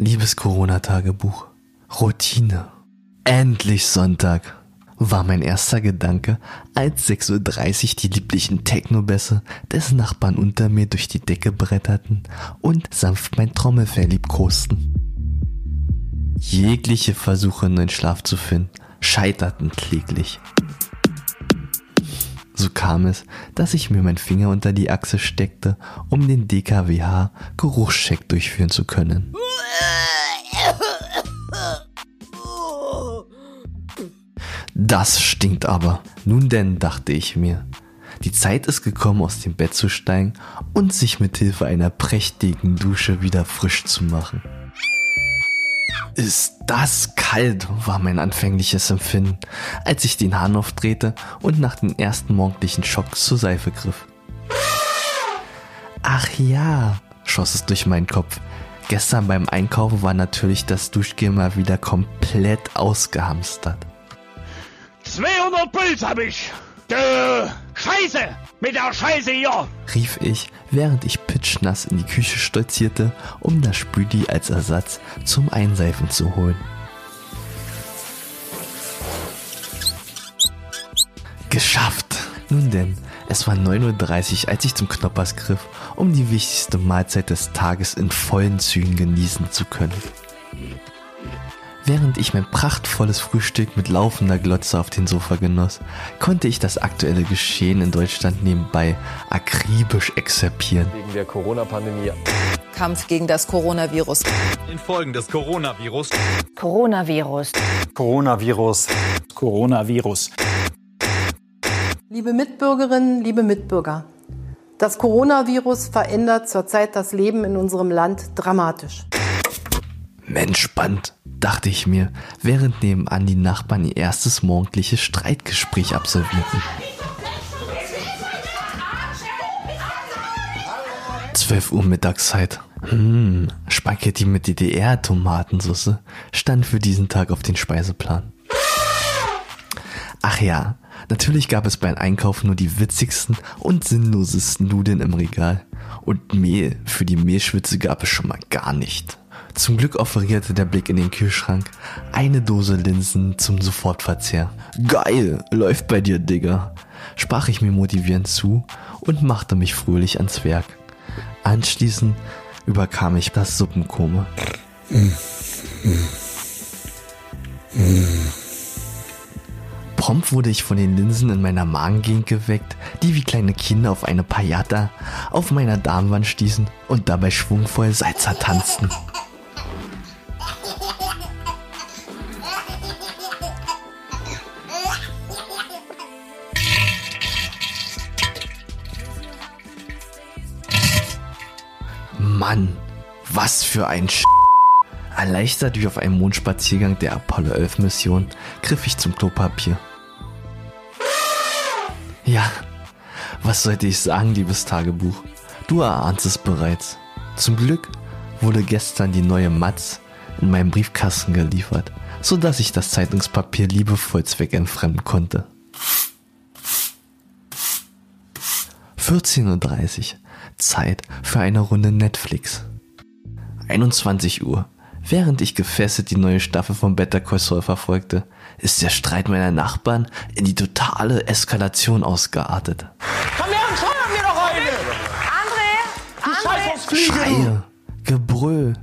Liebes Corona-Tagebuch. Routine. Endlich Sonntag war mein erster Gedanke, als 6.30 Uhr die lieblichen Technobässe des Nachbarn unter mir durch die Decke bretterten und sanft mein Trommelfell liebkosten. Jegliche Versuche, neuen Schlaf zu finden, scheiterten kläglich. So kam es, dass ich mir meinen Finger unter die Achse steckte, um den DKWH Geruchscheck durchführen zu können. Das stinkt aber. Nun denn, dachte ich mir. Die Zeit ist gekommen, aus dem Bett zu steigen und sich mit Hilfe einer prächtigen Dusche wieder frisch zu machen. Ist das kalt, war mein anfängliches Empfinden, als ich den Hahn aufdrehte und nach den ersten morgendlichen Schocks zur Seife griff. Ach ja, schoss es durch meinen Kopf. Gestern beim Einkaufen war natürlich das Duschgel mal wieder komplett ausgehamstert. 200 Puls hab ich. Dö, Scheiße! Mit der Scheiße hier! rief ich, während ich pitschnass in die Küche stolzierte, um das Spüli als Ersatz zum Einseifen zu holen. Geschafft! Nun denn, es war 9.30 Uhr, als ich zum Knoppers griff, um die wichtigste Mahlzeit des Tages in vollen Zügen genießen zu können. Während ich mein prachtvolles Frühstück mit laufender Glotze auf den Sofa genoss, konnte ich das aktuelle Geschehen in Deutschland nebenbei akribisch exerpieren. Wegen der Corona-Pandemie. Kampf gegen das Coronavirus. Infolgen des Coronavirus. Coronavirus. Coronavirus. Coronavirus. Liebe Mitbürgerinnen, liebe Mitbürger, das Coronavirus verändert zurzeit das Leben in unserem Land dramatisch. Mensch, spannend, dachte ich mir, während nebenan die Nachbarn ihr erstes morgendliches Streitgespräch absolvierten. 12 Uhr Mittagszeit. Hm, Spaghetti mit DDR-Tomatensauce stand für diesen Tag auf den Speiseplan. Ach ja, natürlich gab es beim Einkauf nur die witzigsten und sinnlosesten Nudeln im Regal. Und Mehl für die Mehlschwitze gab es schon mal gar nicht. Zum Glück offerierte der Blick in den Kühlschrank eine Dose Linsen zum Sofortverzehr. Geil, läuft bei dir, Digga, sprach ich mir motivierend zu und machte mich fröhlich ans Werk. Anschließend überkam ich das Suppenkoma. Prompt wurde ich von den Linsen in meiner Magengegend geweckt, die wie kleine Kinder auf eine Payata auf meiner Darmwand stießen und dabei schwungvoll Salzer tanzten. Mann, was für ein Sch Erleichtert wie auf einem Mondspaziergang der Apollo 11 Mission griff ich zum Klopapier. Ja, was sollte ich sagen, liebes Tagebuch? Du erahnst es bereits. Zum Glück wurde gestern die neue Matz in meinem Briefkasten geliefert, so dass ich das Zeitungspapier liebevoll zweckentfremden konnte. 14.30 Uhr. Zeit für eine Runde Netflix. 21 Uhr. Während ich gefesselt die neue Staffel von Better Call Saul verfolgte, ist der Streit meiner Nachbarn in die totale Eskalation ausgeartet. Komm her und feuer mir doch eine! André! Fliegen! Schreie, Gebrüll,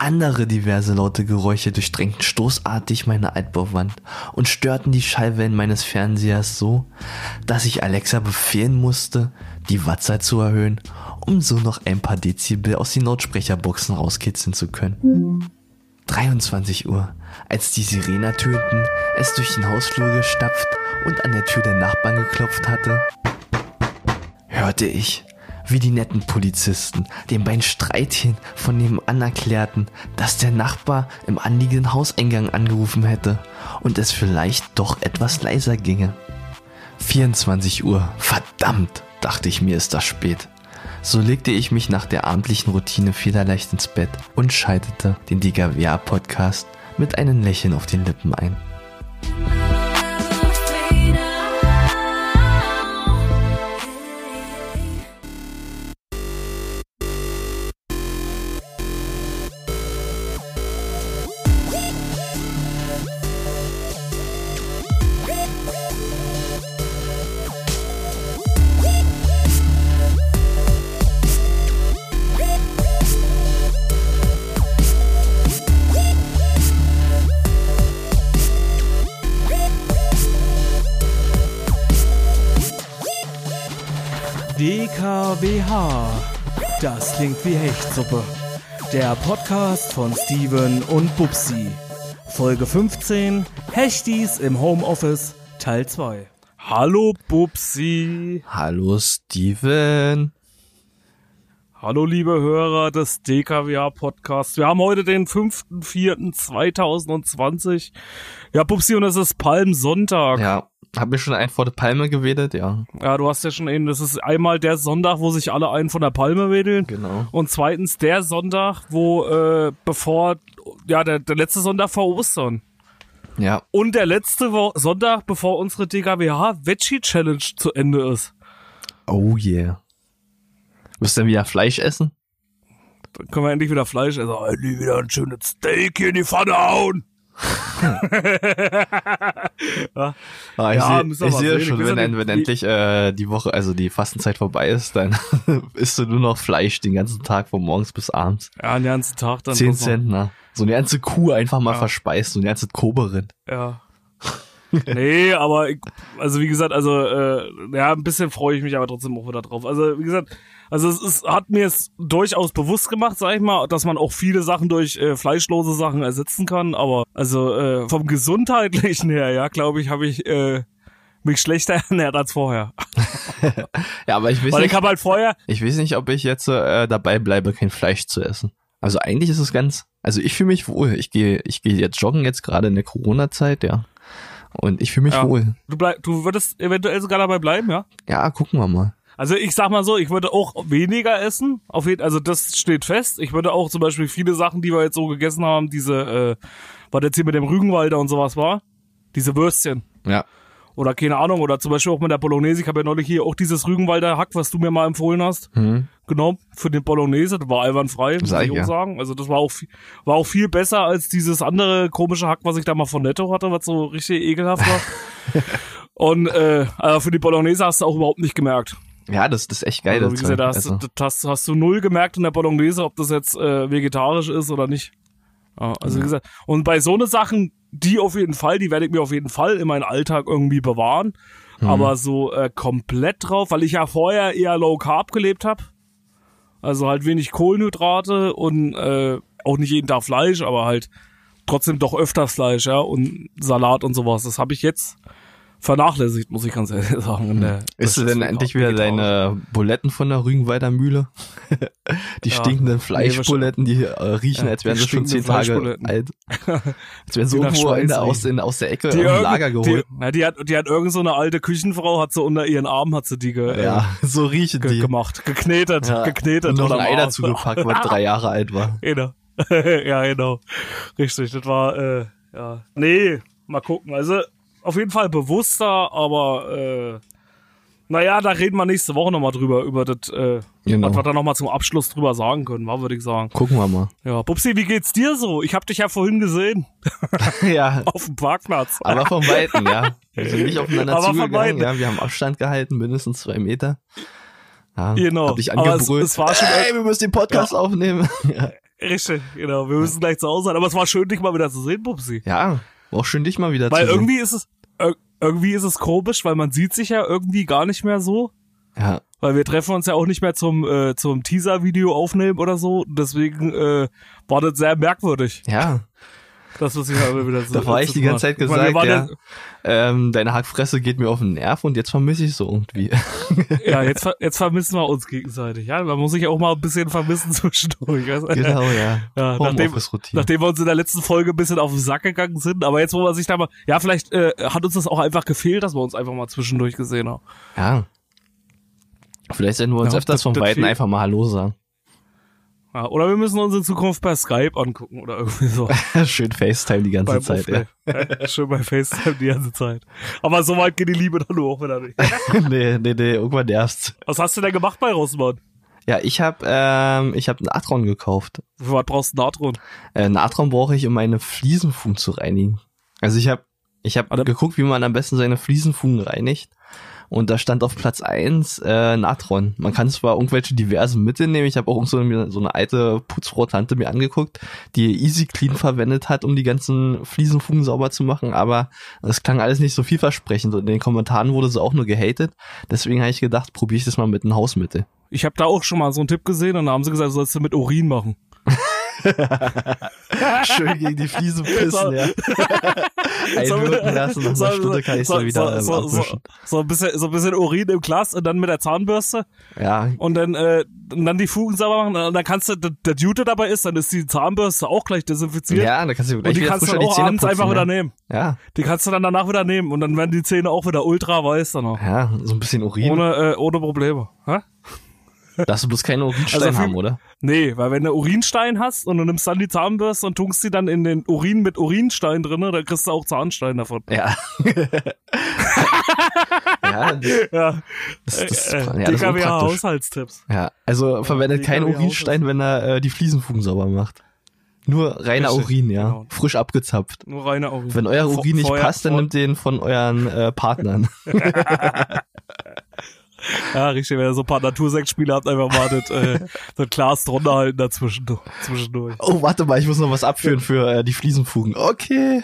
andere diverse laute Geräusche durchdrängten stoßartig meine Altbauwand und störten die Schallwellen meines Fernsehers so, dass ich Alexa befehlen musste, die Wattzeit zu erhöhen, um so noch ein paar Dezibel aus den Lautsprecherboxen rauskitzeln zu können. 23 Uhr, als die Sirene tönten, es durch den Hausflur gestapft und an der Tür der Nachbarn geklopft hatte, hörte ich, wie die netten Polizisten den beiden Streitchen von nebenan erklärten, dass der Nachbar im anliegenden Hauseingang angerufen hätte und es vielleicht doch etwas leiser ginge. 24 Uhr, verdammt, dachte ich mir, ist das spät. So legte ich mich nach der abendlichen Routine federleicht ins Bett und schaltete den DGWA-Podcast mit einem Lächeln auf den Lippen ein. DKWH. Das klingt wie Hechtsuppe. Der Podcast von Steven und Bubsi. Folge 15. Hechtis im Homeoffice, Teil 2. Hallo Bubsi. Hallo Steven. Hallo liebe Hörer des DKWH Podcasts. Wir haben heute den 5.4.2020. Ja, Bubsi, und es ist Palmsonntag. Ja, hab mir schon einen vor der Palme gewedelt, ja. Ja, du hast ja schon eben, das ist einmal der Sonntag, wo sich alle einen von der Palme wedeln. Genau. Und zweitens der Sonntag, wo, äh, bevor, ja, der, der letzte Sonntag vor Ostern. Ja. Und der letzte Wo Sonntag, bevor unsere DKWH Veggie Challenge zu Ende ist. Oh yeah. Wirst du denn wieder Fleisch essen? Dann können wir endlich wieder Fleisch essen. Endlich wieder ein schönes Steak hier in die Pfanne hauen. Ja. Ah, ich Ja, sehe ich sehen. schon, wenn, ein- wenn endlich äh, die Woche, also die Fastenzeit vorbei ist, dann isst du nur noch Fleisch den ganzen Tag von morgens bis abends. Ja, den ganzen Tag dann. Zehn noch- Zentner. So eine ganze Kuh einfach mal Ja. verspeist, so eine ganze Koberin. Ja. Nee, aber ich, also wie gesagt, also äh, ja, ein bisschen freue ich mich aber trotzdem auch wieder drauf. Also wie gesagt, also es ist, hat mir es durchaus bewusst gemacht, sag ich mal, dass man auch viele Sachen durch äh, fleischlose Sachen ersetzen kann. Aber also äh, vom gesundheitlichen her, ja, glaube ich, habe ich äh, mich schlechter ernährt als vorher. Ja, aber ich weiß Weil ich nicht, habe halt vorher, ich weiß nicht, ob ich jetzt äh, dabei bleibe, kein Fleisch zu essen. Also eigentlich ist es ganz, also ich fühle mich wohl. Ich gehe, ich gehe jetzt joggen jetzt gerade in der Corona-Zeit, ja. Und ich fühle mich Ja. wohl. du bleib, du würdest eventuell sogar dabei bleiben, ja? Ja, gucken wir mal. Also ich sag mal so, ich würde auch weniger essen. Auf jeden, also das steht fest. Ich würde auch zum Beispiel viele Sachen, die wir jetzt so gegessen haben, diese, äh, was jetzt hier mit dem Rügenwalder und sowas war, diese Würstchen. Ja. Oder keine Ahnung, oder zum Beispiel auch mit der Bolognese. Ich habe ja neulich hier auch dieses Rügenwalder Hack, was du mir mal empfohlen hast, Hm. genommen für den Bolognese. Das war einwandfrei, muss ich ich auch ja. sagen. Also das war auch, viel- war auch viel besser als dieses andere komische Hack, was ich da mal von Netto hatte, was so richtig ekelhaft war. und äh, aber für die Bolognese hast du auch überhaupt nicht gemerkt. Ja, das, das ist echt geil. Also, wie das gesagt, da hast, Also, du, das hast, hast du null gemerkt in der Bolognese, ob das jetzt äh, vegetarisch ist oder nicht. Also wie gesagt, und bei so ne Sachen, die auf jeden Fall, die werde ich mir auf jeden Fall in meinen Alltag irgendwie bewahren. Aber so äh, komplett drauf, weil ich ja vorher eher Low Carb gelebt habe. Also halt wenig Kohlenhydrate und äh, auch nicht jeden Tag Fleisch, aber halt trotzdem doch öfters Fleisch, ja, und Salat und sowas. Das habe ich jetzt vernachlässigt, muss ich ganz ehrlich sagen. der- Isst du denn endlich wieder deine Buletten von der Rügenwalder Mühle? die Ja. stinkenden Fleischbuletten, die äh, riechen, Ja, als wären sie schon zehn Tage alt. als wären sie nach irgendwo in Schweiß der, aus, in, aus der Ecke die im Lager geholt. Die, na, die hat, die hat irgend so eine alte Küchenfrau, hat sie unter ihren Arm, hat sie die ge, ja, so riechen ge, die. gemacht, geknetet, Ja. geknetet. Und noch ein Ei dazu gepackt, was drei Jahre alt war. Genau. ja, genau. Richtig, das war, äh, ja. Nee, mal gucken. Also, auf jeden Fall bewusster, aber, äh, naja, da reden wir nächste Woche nochmal drüber, über das, äh, Genau. was wir da nochmal zum Abschluss drüber sagen können, war, würde ich sagen. Gucken wir mal. Ja, Pupsi, wie geht's dir so? Ich hab dich ja vorhin gesehen, ja, auf dem Parkplatz. aber vom Weiten, ja. Wir sind nicht aufeinander Aber zugegangen, ja. Wir haben Abstand gehalten, mindestens zwei Meter. Ja, Genau. Hab ich Aber es- angebrüllt. es war schon- Ey, wir müssen den Podcast aufnehmen. ja. Richtig, genau. Wir müssen gleich zu Hause sein. Aber es war schön, dich mal wieder zu sehen, Pupsi. ja, war auch schön, dich mal wieder Weil zu sehen. irgendwie ist es, ir- irgendwie ist es komisch, weil man sieht sich ja irgendwie gar nicht mehr so. Ja, Weil wir treffen uns ja auch nicht mehr zum, äh, zum Teaser-Video aufnehmen oder so. Deswegen äh, war das sehr merkwürdig, ja. Dass wir sich mal wieder so Da war ich die ganze Zeit Ich meine, gesagt, waren ja, ähm, deine Hackfresse geht mir auf den Nerv und jetzt vermisse ich so irgendwie. ja, jetzt, jetzt vermissen wir uns gegenseitig. Ja, man muss sich auch mal ein bisschen vermissen zwischendurch. weißt genau, ja. Ja, nachdem, nachdem wir uns in der letzten Folge ein bisschen auf den Sack gegangen sind, aber jetzt, wo man sich da mal, ja, vielleicht äh, hat uns das auch einfach gefehlt, dass wir uns einfach mal zwischendurch gesehen haben. Ja. Vielleicht sollten wir uns Ja, öfters das- vom das Weiten einfach mal Hallo sagen. Ja, oder wir müssen uns in Zukunft per Skype angucken oder irgendwie so. Schön FaceTime die ganze beim Zeit. Aufnehmen. Ja, Schön bei FaceTime die ganze Zeit. Aber so weit geht die Liebe dann auch wieder nicht. nee, nee, nee, irgendwann nervt's. Was hast du denn gemacht bei Rossmann? Ja, ich hab, ähm, ich hab einen Atron gekauft. Für was brauchst du Natron? Äh, einen Atron brauche ich, um meine Fliesenfugen zu reinigen. Also ich hab, ich hab geguckt, wie man am besten seine Fliesenfugen reinigt. Und da stand auf Platz eins äh, Natron. Man kann zwar irgendwelche diversen Mittel nehmen. Ich habe auch so eine, so eine alte Putzfrau-Tante mir angeguckt, die Easy Clean verwendet hat, um die ganzen Fliesenfugen sauber zu machen. Aber es klang alles nicht so vielversprechend. Und in den Kommentaren wurde sie auch nur gehatet. Deswegen habe ich gedacht, probiere ich das mal mit einem Hausmittel. Ich habe da auch schon mal so einen Tipp gesehen und da haben sie gesagt, sollst du mit Urin machen. Schön gegen die Fliesen pissen, ja. Einwirken lassen, nach einer Stunde kann ich so, so wieder ähm, so, so, abwischen. so, ein bisschen, so ein bisschen Urin im Glas und dann mit der Zahnbürste Ja, und dann, äh, und dann die Fugen sauber machen. Und dann kannst du, der, der Dude dabei ist, dann ist die Zahnbürste auch gleich desinfiziert. ja, da kannst du gleich und die kannst du dann auch abends putzen, einfach ja. wieder nehmen. Ja, Die kannst du dann danach wieder nehmen und dann werden die Zähne auch wieder ultra weiß dann auch. ja, so ein bisschen Urin. Ohne, äh, ohne Probleme. Hä? Darfst du bloß keine Urinstein Also haben, oder? Nee, weil wenn du Urinstein hast und du nimmst dann die Zahnbürste und tunkst die dann in den Urin mit Urinstein drinne, dann kriegst du auch Zahnstein davon. Ja. ja, das, Ja, das, das, äh, ja, das ist. Haushaltstipps. Ja, also verwendet keinen Urinstein, wenn er äh, die Fliesenfugen sauber macht. Nur reiner Richtig, Urin, ja. genau. Frisch abgezapft. Nur reiner Urin. Wenn euer Vor- Urin nicht vorher- passt, dann vor- nimmt den von euren äh, Partnern. Ja, richtig, wenn ihr so ein paar Natursekt-Spiele habt, einfach mal das, äh, das Glas drunter halten dazwischen, zwischendurch. Oh, warte mal, ich muss noch was abführen für äh, die Fliesenfugen. Okay.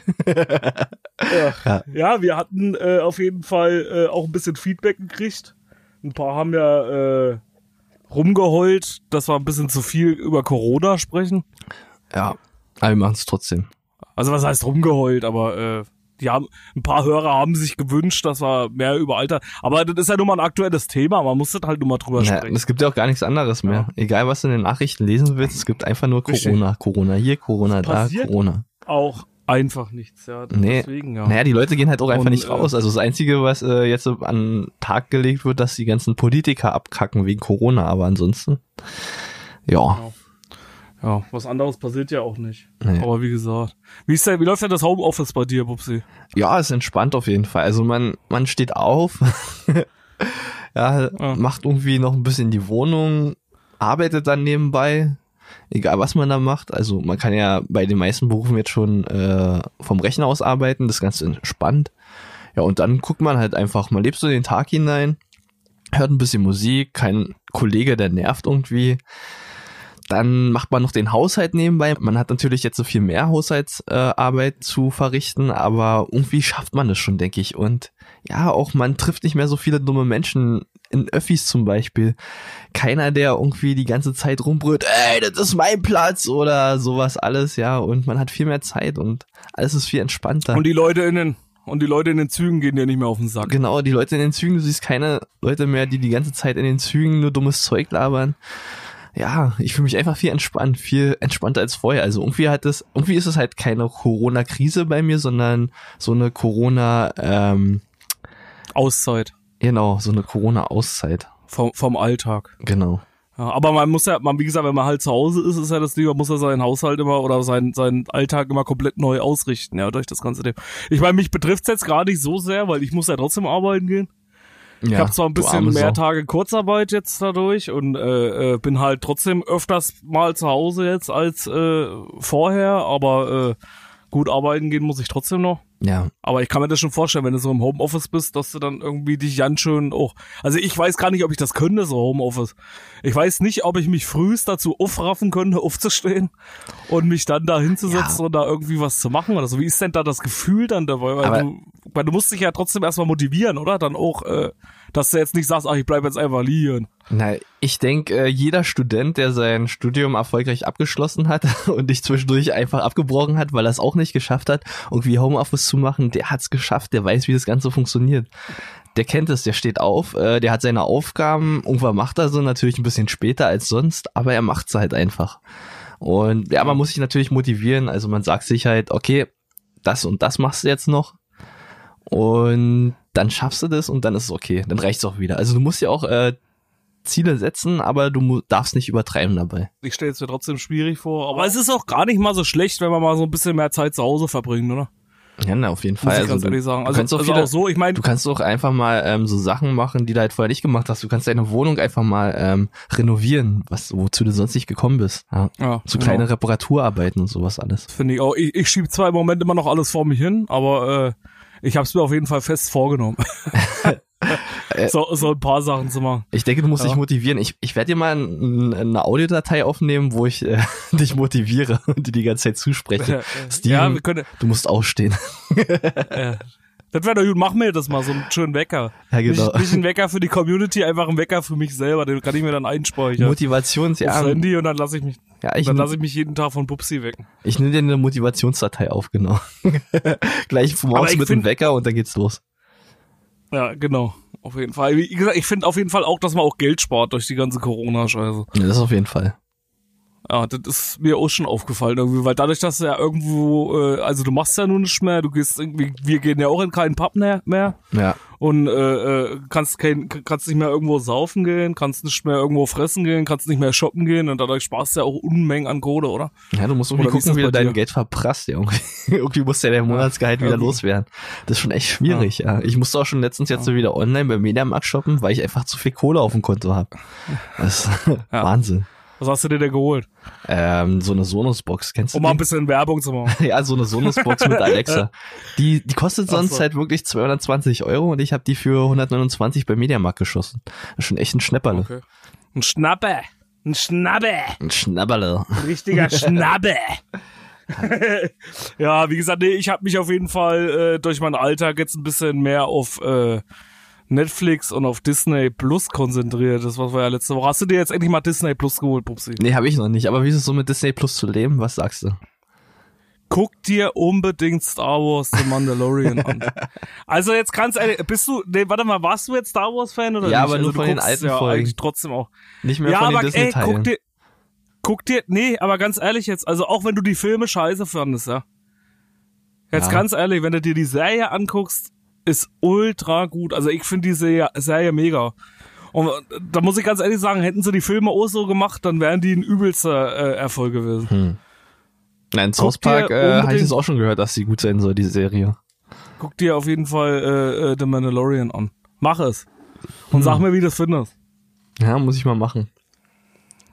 Ja, wir hatten äh, auf jeden Fall äh, auch ein bisschen Feedback gekriegt. Ein paar haben ja äh, rumgeheult, dass wir ein bisschen zu viel über Corona sprechen. Ja, aber wir machen es trotzdem. Also was heißt rumgeheult, aber äh, die haben ein paar Hörer haben sich gewünscht, dass wir mehr über Alter. Aber das ist ja nun mal ein aktuelles Thema, man muss das halt nur mal drüber Ja, sprechen. es gibt ja auch gar nichts anderes mehr. Egal, was du in den Nachrichten lesen willst, es gibt einfach nur Richtig. Corona. Corona hier, Corona da, Corona. Auch einfach nichts, ja. Nee, Deswegen, ja. naja, die Leute gehen halt auch einfach Und, nicht äh, raus. Also das Einzige, was äh, jetzt so an den Tag gelegt wird, dass die ganzen Politiker abkacken wegen Corona, aber ansonsten, ja. Ja, was anderes passiert ja auch nicht. Nee. Aber wie gesagt. Wie ist denn, wie läuft denn das Homeoffice bei dir, Bubsi? Ja, ist entspannt auf jeden Fall. Also man, man steht auf, ja, Ja. macht irgendwie noch ein bisschen die Wohnung, arbeitet dann nebenbei, egal was man da macht. Also man kann ja bei den meisten Berufen jetzt schon äh, vom Rechner aus arbeiten, das ist ganz entspannt. Ja, und dann guckt man halt einfach, man lebt so den Tag hinein, hört ein bisschen Musik, kein Kollege, der nervt irgendwie. Dann macht man noch den Haushalt nebenbei. Man hat natürlich jetzt so viel mehr Haushaltsarbeit äh, zu verrichten, aber irgendwie schafft man es schon, denke ich. Und ja, auch man trifft nicht mehr so viele dumme Menschen in Öffis zum Beispiel. Keiner, der irgendwie die ganze Zeit rumbrüllt, ey, das ist mein Platz oder sowas alles, ja. Und man hat viel mehr Zeit und alles ist viel entspannter. Und die Leute in den, und die Leute in den Zügen gehen dir nicht mehr auf den Sack. Genau, die Leute in den Zügen, du siehst keine Leute mehr, die die ganze Zeit in den Zügen nur dummes Zeug labern. Ja, ich fühle mich einfach viel entspannt, viel entspannter als vorher. Also irgendwie hat es, irgendwie ist es halt keine Corona-Krise bei mir, sondern so eine Corona, ähm, Auszeit. genau, so eine Corona-Auszeit. Vom, vom Alltag. Genau. Ja, aber man muss ja, man, wie gesagt, wenn man halt zu Hause ist, ist ja das Ding, man muss ja seinen Haushalt immer oder seinen, seinen Alltag immer komplett neu ausrichten, ja, durch das ganze Ding. Ich meine, mich betrifft's jetzt gar nicht so sehr, weil ich muss ja trotzdem arbeiten gehen. Ja, Ich habe zwar ein bisschen mehr Sau. Tage Kurzarbeit jetzt dadurch und äh, äh, bin halt trotzdem öfters mal zu Hause jetzt als äh, vorher, aber äh, gut arbeiten gehen muss ich trotzdem noch. Ja, Aber ich kann mir das schon vorstellen, wenn du so im Homeoffice bist, dass du dann irgendwie dich ganz schön auch. Also ich weiß gar nicht, ob ich das könnte, so Homeoffice. Ich weiß nicht, ob ich mich frühest dazu aufraffen könnte, aufzustehen und mich dann da hinzusetzen Ja. und da irgendwie was zu machen oder so. Wie ist denn da das Gefühl dann dabei? Weil, Aber- du, weil du musst dich ja trotzdem erstmal motivieren, oder? Dann auch, äh, dass du jetzt nicht sagst, ach, ich bleib jetzt einfach liegen. Na, ich denke, äh, jeder Student, der sein Studium erfolgreich abgeschlossen hat und dich zwischendurch einfach abgebrochen hat, weil er es auch nicht geschafft hat, irgendwie Homeoffice zu machen, der hat's geschafft, der weiß, wie das Ganze funktioniert. Der kennt es, der steht auf, äh, der hat seine Aufgaben, irgendwann macht er so natürlich ein bisschen später als sonst, aber er macht's halt einfach. Und ja, man muss sich natürlich motivieren, also man sagt sich halt, okay, das und das machst du jetzt noch und dann schaffst du das und dann ist es okay, dann reicht's auch wieder. Also du musst ja auch äh, Ziele setzen, aber du darfst nicht übertreiben dabei. Ich stelle es mir trotzdem schwierig vor. Aber es ist auch gar nicht mal so schlecht, wenn man mal so ein bisschen mehr Zeit zu Hause verbringt, oder? Ja, na, auf jeden Muss Fall. ich Also ganz sagen. du Also, kannst auch also viele, auch so, ich meine, du kannst auch einfach mal ähm, so Sachen machen, die du halt vorher nicht gemacht hast. Du kannst deine Wohnung einfach mal ähm, renovieren, was wozu du sonst nicht gekommen bist. Ja. ja, So genau. kleine Reparaturarbeiten und sowas alles. Finde ich auch. Ich, ich schiebe zwar im Moment immer noch alles vor mich hin, aber äh, ich habe es mir auf jeden Fall fest vorgenommen. So, so ein paar Sachen zu machen. Ich denke, du musst Ja. dich motivieren. Ich, ich werde dir mal ein, eine Audiodatei aufnehmen, wo ich äh, dich motiviere und dir die ganze Zeit zuspreche. Steven, ja, wir können, du musst aufstehen. äh, das wäre doch gut, mach mir das mal, so einen schönen Wecker. Ja, genau. Nicht, nicht ein Wecker für die Community, einfach ein Wecker für mich selber, den kann ich mir dann einspeichern. Motivations, ja. Aufs Handy und dann lasse ich mich, Ja, ich, dann lasse ich mich jeden Tag von Pupsi wecken. ich nehme dir eine Motivationsdatei auf, genau. Gleich morgens mit dem Wecker und dann geht's los. Ja, genau. Auf jeden Fall. Wie gesagt, ich finde auf jeden Fall auch, dass man auch Geld spart durch die ganze Corona-Scheiße. Ja, das auf jeden Fall. Ja, das ist mir auch schon aufgefallen irgendwie, weil dadurch, dass du ja irgendwo, äh, also du machst ja nun nicht mehr, du gehst irgendwie, wir gehen ja auch in keinen Pub mehr, mehr Ja. und äh, äh, kannst kein, kannst nicht mehr irgendwo saufen gehen, kannst nicht mehr irgendwo fressen gehen, kannst nicht mehr shoppen gehen und dadurch sparst du ja auch Unmengen an Kohle, oder? Ja, du musst irgendwie Oder gucken, wie du bei dein? Geld verprasst. Ja. Irgendwie, irgendwie muss ja der Monatsgehalt wieder Ja. loswerden. Das ist schon echt schwierig, ja. Ich musste auch schon letztens jetzt so wieder online beim Mediamarkt shoppen, weil ich einfach zu viel Kohle auf dem Konto habe. Das ist Wahnsinn. Was hast du dir denn geholt? Ähm, so eine Sonos-Box, kennst du Um mal ein bisschen Werbung zu machen. Ja, so eine Sonos-Box mit Alexa. Die, die kostet sonst so. halt wirklich 220 Euro und ich habe die für 129 beim Mediamarkt geschossen. Das ist schon echt ein Schnäpperle. Okay. Ein Schnappe. Ein Schnappe. Ein Schnapperle. Ein richtiger Schnappe. ja, wie gesagt, nee, ich habe mich auf jeden Fall äh, durch meinen Alltag jetzt ein bisschen mehr auf äh, Netflix und auf Disney Plus konzentriert. Das was wir ja letzte Woche. Hast du dir jetzt endlich mal Disney Plus geholt, Pupsi? Nee, habe ich noch nicht. Aber wie ist es so mit Disney Plus zu leben? Was sagst du? Guck dir unbedingt Star Wars The Mandalorian an. Also jetzt ganz ehrlich, bist du, nee, warte mal, warst du jetzt Star Wars Fan oder Ja, nicht? aber nur also, du von den alten ja Folgen. eigentlich trotzdem auch. Nicht mehr ja, von den aber ey, Disney-Teilen. guck dir, guck dir, nee, aber ganz ehrlich jetzt, also auch wenn du die Filme scheiße fandest, ja. Jetzt Ja. ganz ehrlich, wenn du dir die Serie anguckst, ist ultra gut. Also ich finde die Serie, Serie mega. Und äh, da muss ich ganz ehrlich sagen, hätten sie die Filme auch so gemacht, dann wären die ein übelster äh, Erfolg gewesen. Hm. Nein, South Park äh, habe ich jetzt auch schon gehört, dass sie gut sein soll, die Serie. Guck dir auf jeden Fall äh, äh, The Mandalorian an. Mach es. Und sag mir, wie du es findest. Ja, muss ich mal machen.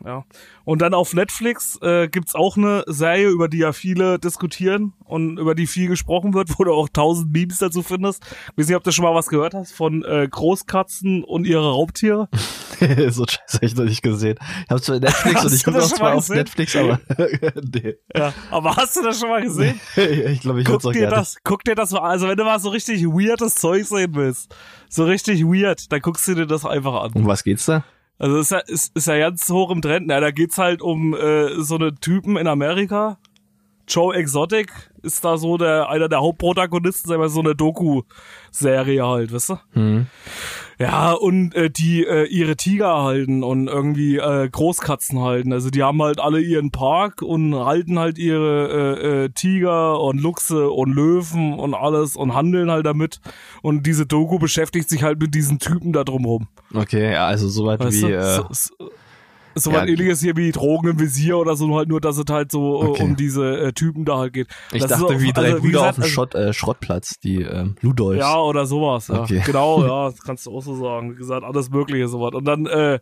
Ja. Und dann auf Netflix äh, gibt's auch eine Serie, über die ja viele diskutieren und über die viel gesprochen wird, wo du auch tausend Memes dazu findest. Ich weiß nicht, ob du schon mal was gehört hast von äh, Großkatzen und ihre Raubtiere. so scheiße habe ich noch nicht gesehen. Ich habe zwar Netflix Hast und ich gucke auch zwar auf? Netflix, aber nee. Ja. Aber hast du das schon mal gesehen? ich glaube, ich Guck dir gerne. das, guck dir das mal, also wenn du mal so richtig weirdes Zeug sehen willst, so richtig weird, dann guckst du dir das einfach an. Um was geht's da? Also ist ja, ist, ist ja ganz hoch im Trend. Ja, da geht's halt um äh, so eine Typen in Amerika. Joe Exotic ist da so der einer der Hauptprotagonisten, sagen wir so eine Doku-Serie halt, weißt du? Hm. Ja, und äh, die äh, ihre Tiger halten und irgendwie äh, Großkatzen halten. Also die haben halt alle ihren Park und halten halt ihre äh, äh, Tiger und Luchse und Löwen und alles und handeln halt damit. Und diese Doku beschäftigt sich halt mit diesen Typen da drumrum. Okay, ja, also soweit Weißt wie du? äh, so, so, so ja, was ähnliches hier wie Drogen im Visier oder so, nur halt nur, dass es halt so äh, Okay. um diese äh, Typen da halt geht. ich Das ist dachte auch- wie drei also, Brüder gesagt, auf dem also- Schrott, äh, Schrottplatz, die ähm, Ludolfs. Ja, oder sowas, ja. Okay. Genau, ja, das kannst du auch so sagen. Wie gesagt, alles mögliche sowas. Und dann, äh,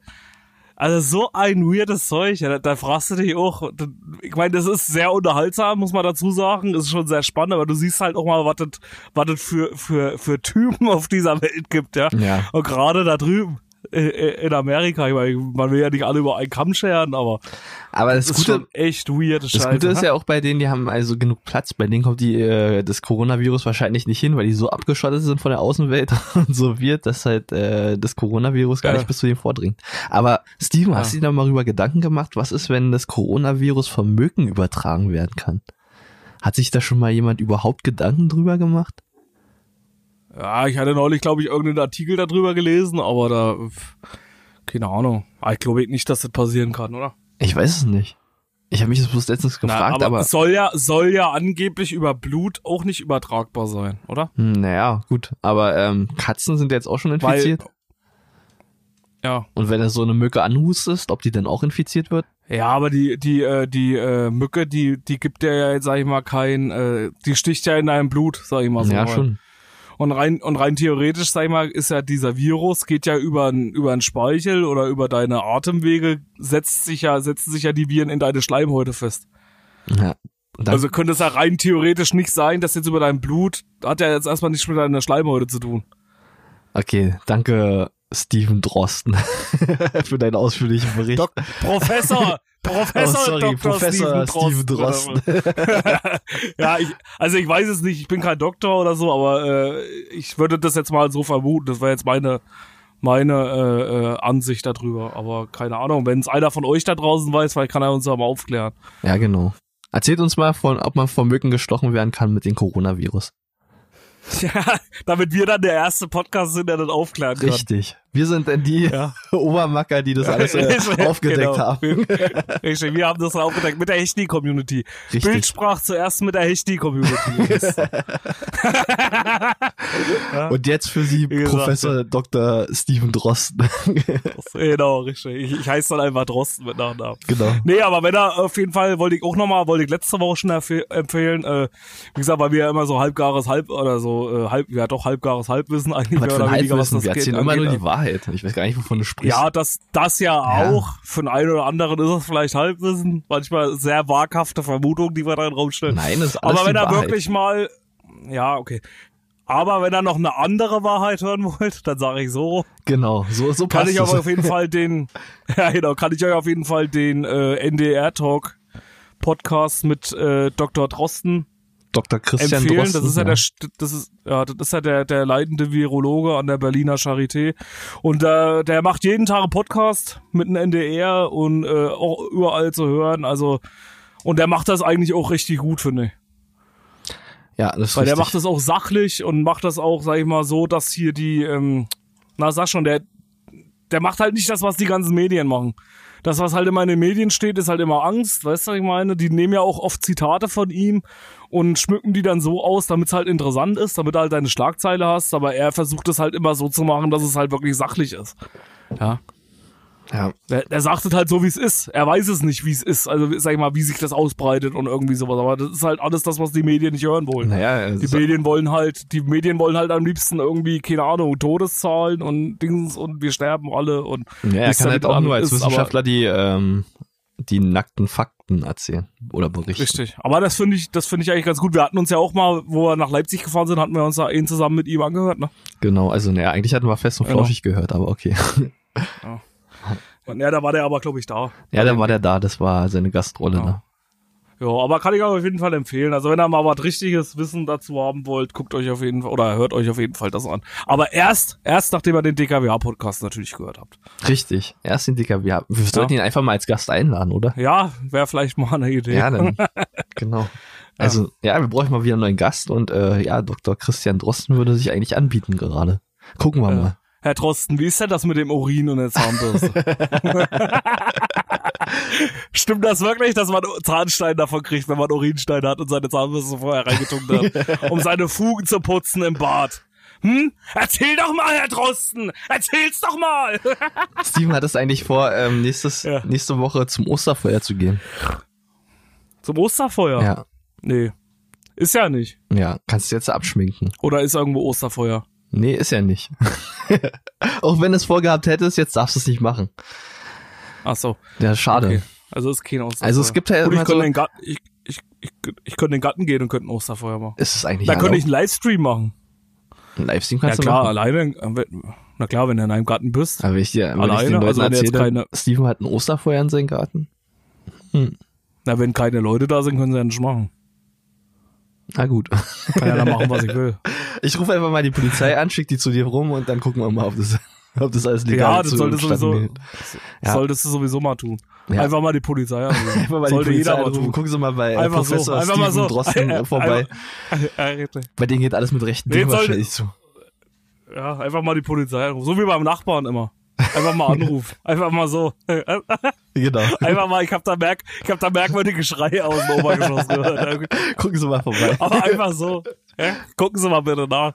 also so ein weirdes Zeug, ja, da, da fragst du dich auch, da- ich meine, das ist sehr unterhaltsam, muss man dazu sagen, ist schon sehr spannend, aber du siehst halt auch mal, was das, für, für, für Typen auf dieser Welt gibt, ja. Ja. Und gerade da drüben, in Amerika, ich meine, man will ja nicht alle über einen Kamm scheren, aber Aber das, das ist Gute, schon echt weird das Scheiße. Gute ist ja auch bei denen, die haben also genug Platz. Bei denen kommt die äh, das Coronavirus wahrscheinlich nicht hin, weil die so abgeschottet sind von der Außenwelt und so wird, dass halt äh, das Coronavirus gar Ja. nicht bis zu denen vordringt. Aber Steven, hast du dir da mal rüber Gedanken gemacht, was ist, wenn das Coronavirus vom Mücken übertragen werden kann? Hat sich da schon mal jemand überhaupt Gedanken drüber gemacht? Ja, ich hatte neulich, glaube ich, irgendeinen Artikel darüber gelesen, aber da, keine Ahnung. Ah, Ich glaube nicht, dass das passieren kann, oder? Ich weiß es nicht. Ich habe mich das bloß letztens Na, gefragt, aber, aber, es soll ja, soll ja angeblich über Blut auch nicht übertragbar sein, oder? Hm, naja, gut. Aber ähm, Katzen sind jetzt auch schon infiziert. ja. Und wenn er so eine Mücke anhustest, ob die dann auch infiziert wird? Ja, aber die, die, äh, die äh, Mücke, die, die gibt dir ja jetzt, sag ich mal, kein, äh, die sticht ja in deinem Blut, sag ich mal so. ja, schon. Und rein, und rein theoretisch, sag ich mal, ist ja dieser Virus, geht ja über n- über einen Speichel oder über deine Atemwege, setzt sich ja, setzen sich ja die Viren in deine Schleimhäute fest. Ja. Also könnte es ja rein theoretisch nicht sein, dass jetzt über dein Blut, hat ja jetzt erstmal nichts mit deiner Schleimhäute zu tun. Okay, danke Steven Drosten für deinen ausführlichen Bericht. Dok Professor, Professor, Oh, sorry, Dr. Professor Steven Steven Drosten. ja, ich, also ich weiß es nicht, ich bin kein Doktor oder so, aber äh, ich würde das jetzt mal so vermuten. Das wäre jetzt meine meine äh, äh, Ansicht darüber. Aber keine Ahnung, wenn es einer von euch da draußen weiß, vielleicht kann er uns ja mal aufklären. Ja, genau. Erzählt uns mal von, ob man von Mücken gestochen werden kann mit dem Coronavirus. Ja, damit wir dann der erste Podcast sind, der das aufklären kann. Richtig. Wir sind denn die Ja. Obermacker, die das alles äh, aufgedeckt genau. haben. Richtig, wir haben das aufgedeckt mit der. Richtig. Bild sprach zuerst mit der Hechti-Community. Und jetzt für Sie Professor Dr. Steven Drosten. genau, richtig. Ich, ich heiße dann einfach Drosten mit Nachnamen. genau. Nee, aber wenn er auf jeden Fall, wollte ich auch nochmal, wollte ich letzte Woche schon empfe- empfehlen, äh, wie gesagt, weil wir ja immer so halbgares Halb oder so, äh, halb, ja doch halbgares Halbwissen eigentlich mehr oder weniger, was das Wir geht, erzählen immer nur die Wahrheit. Ich weiß gar nicht, wovon du sprichst. Ja, das, das ja Ja. auch. Für den einen oder anderen ist es vielleicht Halbwissen. Manchmal sehr waghafte Vermutungen, die wir da in den Raum stellen. Nein, das ist alles Aber wenn er Wahrheit. wirklich mal, ja, okay. Aber wenn er noch eine andere Wahrheit hören wollt, dann sage ich so, Genau, so, so kann passt ich es. aber auf jeden Fall den, ja genau, kann ich euch auf jeden Fall den äh, NDR Talk Podcast mit äh, Dr. Drosten Dr. Christian empfehlen. Drosten. das ist ja der, das ist, ja, das ist ja der, der leitende Virologe an der Berliner Charité. Und äh, der macht jeden Tag einen Podcast mit dem NDR und äh, auch überall zu hören. Also, und der macht das eigentlich auch richtig gut, finde ich. Ja, das ist Weil der richtig. macht das auch sachlich und macht das auch, sag ich mal, so, dass hier die, ähm, na sag schon, der, der macht halt nicht das, was die ganzen Medien machen. Das, was halt immer in den Medien steht, ist halt immer Angst, weißt du, was ich meine? Die nehmen ja auch oft Zitate von ihm und schmücken die dann so aus, damit es halt interessant ist, damit du halt deine Schlagzeile hast, aber er versucht es halt immer so zu machen, dass es halt wirklich sachlich ist. Ja. Ja, Der, der sagt es halt so, wie es ist. Er weiß es nicht, wie es ist. Also, sag ich mal, wie sich das ausbreitet und irgendwie sowas. Aber das ist halt alles das, was die Medien nicht hören wollen. naja, Die Medien wollen halt, die Medien wollen halt am liebsten irgendwie, keine Ahnung, Todeszahlen und Dings und wir sterben alle und ja, er kann halt auch nur als ist, Wissenschaftler die, ähm, die nackten Fakten erzählen oder berichten. Richtig. Aber das finde ich, das finde ich eigentlich ganz gut. Wir hatten uns ja auch mal, wo wir nach Leipzig gefahren sind, hatten wir uns da einen zusammen mit ihm angehört, ne? Genau, also naja, eigentlich hatten wir fest und Genau. flauschig gehört, aber okay. Und ja, da war der aber, glaube ich, da. Ja, dann war der da, das war seine Gastrolle, Ja. ne? Ja, aber kann ich auf jeden Fall empfehlen. Also wenn ihr mal was richtiges Wissen dazu haben wollt, guckt euch auf jeden Fall oder hört euch auf jeden Fall das an. Aber erst, erst nachdem ihr den DKWH-Podcast natürlich gehört habt. Richtig. Erst den Dicker, wir, wir sollten ihn einfach mal als Gast einladen, oder? Ja, wäre vielleicht mal eine Idee. Ja, dann. genau. Also, ja, wir brauchen mal wieder einen neuen Gast und äh, ja, Dr. Christian Drosten würde sich eigentlich anbieten gerade. Gucken wir Ja. mal. Herr Drosten, wie ist denn das mit dem Urin und der Zahnbürste? Stimmt das wirklich, dass man Zahnstein davon kriegt, wenn man Urinstein hat und seine Zahnbürste vorher reingetunkt hat, um seine Fugen zu putzen im Bad? Hm? Erzähl doch mal, Herr Drosten! Erzähl's doch mal! Steven hat es eigentlich vor, ähm, nächstes, Ja. nächste Woche zum Osterfeuer zu gehen. Zum Osterfeuer? Ja. Nee. Ist ja nicht. Ja, kannst du jetzt abschminken. Oder ist irgendwo Osterfeuer? Nee, ist ja nicht. Auch wenn du es vorgehabt hättest, jetzt darfst du es nicht machen. Ach so. Ja, schade. Okay. Also ist kein Osterfeuer. Also es gibt ja Gut, ich so- den Garten, ich, ich, ich, ich könnte in den Garten gehen und könnte ein Osterfeuer machen. Ist es eigentlich Da könnte ich einen Livestream machen. Ein Livestream Ja kannst du klar, machen. alleine. Na klar, wenn du in einem Garten bist. Aber ich dir, ich Alleine? den Leuten Also wenn jetzt erzähle, keine- Steven hat ein Osterfeuer in seinem Garten. Na, wenn keine Leute da sind, können sie ja nicht machen. Na gut. Kann ja dann machen, was ich will. Ich rufe einfach mal die Polizei an, schick die zu dir rum und dann gucken wir mal, ob das, ob das alles legal Ja, das solltest sowieso, das Ja. solltest du sowieso mal tun. Ja. Einfach mal die Polizei anrufen. Einfach mal Sollte die Polizei anrufen. Gucken Sie mal bei äh, Einfach so, Professor einfach Steven so. Drosten vorbei. Ja, richtig. Bei denen geht alles mit rechten Dingen wahrscheinlich zu. Ja, einfach mal die Polizei anrufen. So wie beim Nachbarn immer. Einfach mal anrufen. Einfach mal so. Genau. Einfach mal, ich hab da, merk, ich hab da merkwürdige Schreie aus dem Obergeschoss gehört. Gucken Sie mal vorbei. Aber einfach so. Ja? Gucken Sie mal bitte nach.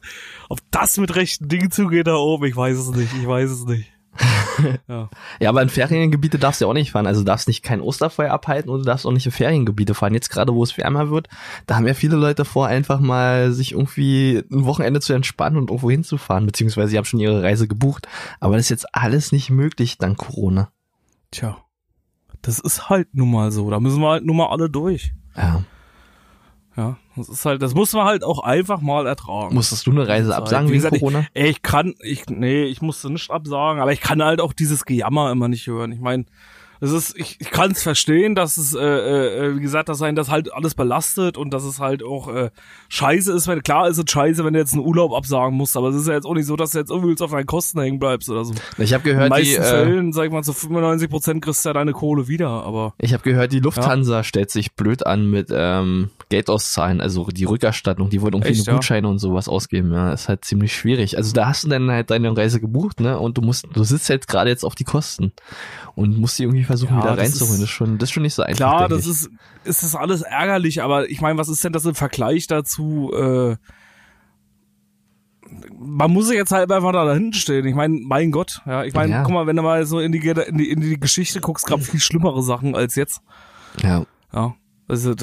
Ob das mit rechten Dingen zugeht da oben, ich weiß es nicht. Ich weiß es nicht. Ja. Ja, aber in Feriengebiete darfst du ja auch nicht fahren. Also du darfst nicht kein Osterfeuer abhalten und du darfst auch nicht in Feriengebiete fahren. Jetzt gerade, wo es wärmer wird, da haben ja viele Leute vor, einfach mal sich irgendwie ein Wochenende zu entspannen und irgendwo hinzufahren, beziehungsweise sie haben schon ihre Reise gebucht. Aber das ist jetzt alles nicht möglich dank Corona. Tja. Das ist halt nun mal so. Da müssen wir halt nun mal alle durch. Ja. Ja, das ist halt, das muss man halt auch einfach mal ertragen. Musstest du eine Reise Halt, absagen wegen gesagt, Corona? Ich, ich kann, ich, nee, ich musste nicht absagen, aber ich kann halt auch dieses Gejammer immer nicht hören. Ich meine, es ist, ich, ich kann es verstehen, dass es, äh, äh, wie gesagt, dass einen das halt alles belastet und dass es halt auch äh, scheiße ist, weil klar ist es scheiße, wenn du jetzt einen Urlaub absagen musst, aber es ist ja jetzt auch nicht so, dass du jetzt irgendwie auf deinen Kosten hängen bleibst oder so. Ich habe In gehört, die, meisten äh, Fällen, sag ich mal, zu 95 Prozent kriegst du ja deine Kohle wieder, aber ich habe gehört, die Lufthansa stellt sich blöd an mit ähm, Geld auszahlen, also die Rückerstattung, die wollen irgendwie Echt, nur ja? Gutscheine und sowas ausgeben, ja, ist halt ziemlich schwierig. Also da hast du dann halt deine Reise gebucht, ne, und du musst, du sitzt halt gerade jetzt auf die Kosten und musst die irgendwie versuchen Ja, wieder reinzuholen. Das ist schon, das ist schon nicht so einfach. Klar, das ist, ist das alles ärgerlich, aber ich meine, was ist denn das im Vergleich dazu? Äh, man muss sich jetzt halt einfach da hinten stehen. Ich meine, mein Gott, ja, ich meine, Ja. guck mal, wenn du mal so in die, in die, in die Geschichte guckst, gab viel schlimmere Sachen als jetzt. ja. Ja, also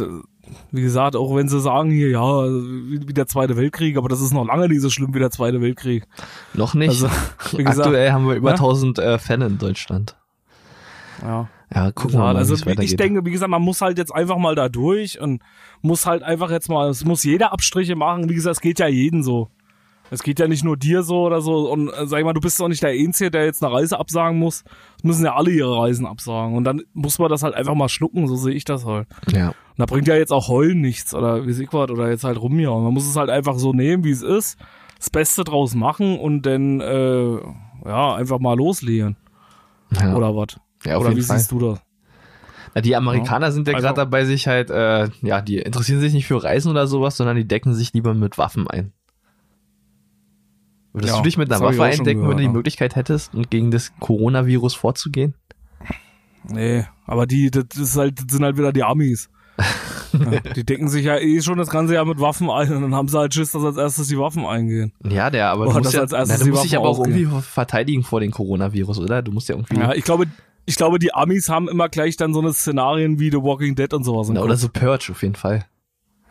wie gesagt, auch wenn sie sagen hier, ja, wie, der Zweite Weltkrieg, aber das ist noch lange nicht so schlimm wie der Zweite Weltkrieg. Noch nicht. Also, wie gesagt, Aktuell haben wir über ja? 1000 äh, Fälle in Deutschland. Ja. Ja, gucken wir mal, also ich denke, wie gesagt, man muss halt jetzt einfach mal da durch und muss halt einfach jetzt mal, es muss jeder Abstriche machen. Wie gesagt, es geht ja jeden so. Es geht ja nicht nur dir so oder so. Und äh, sag ich mal, du bist doch nicht der Einzige, der jetzt eine Reise absagen muss. Es müssen ja alle ihre Reisen absagen. Und dann muss man das halt einfach mal schlucken, so sehe ich das halt. ja. Und da bringt ja jetzt auch Heulen nichts oder wie ich was oder jetzt halt rumjauen. Man muss es halt einfach so nehmen, wie es ist, das Beste draus machen und dann äh, ja einfach mal loslegen. ja. Oder was? Ja, auf oder jeden wie Fall. siehst du das? Ja, die Amerikaner sind ja Also- gerade dabei, sich halt, äh, ja, die interessieren sich nicht für Reisen oder sowas, sondern die decken sich lieber mit Waffen ein. Würdest Ja, du dich mit einer Waffe eindecken, wenn du die gehört, ja. Möglichkeit hättest, und gegen das Coronavirus vorzugehen? Nee, aber die, das ist halt, das sind halt wieder die Amis. ja, die decken sich ja eh schon das ganze Jahr mit Waffen ein und dann haben sie halt Schiss, dass als erstes die Waffen eingehen. Ja, der, aber du musst, das ja, als erstes na, du die musst dich aber auch irgendwie verteidigen vor dem Coronavirus, oder? Du musst ja irgendwie, Ja, ich glaube, ich glaube, die Amis haben immer gleich dann so eine Szenarien wie The Walking Dead und sowas. na, oder so Purge auf jeden Fall.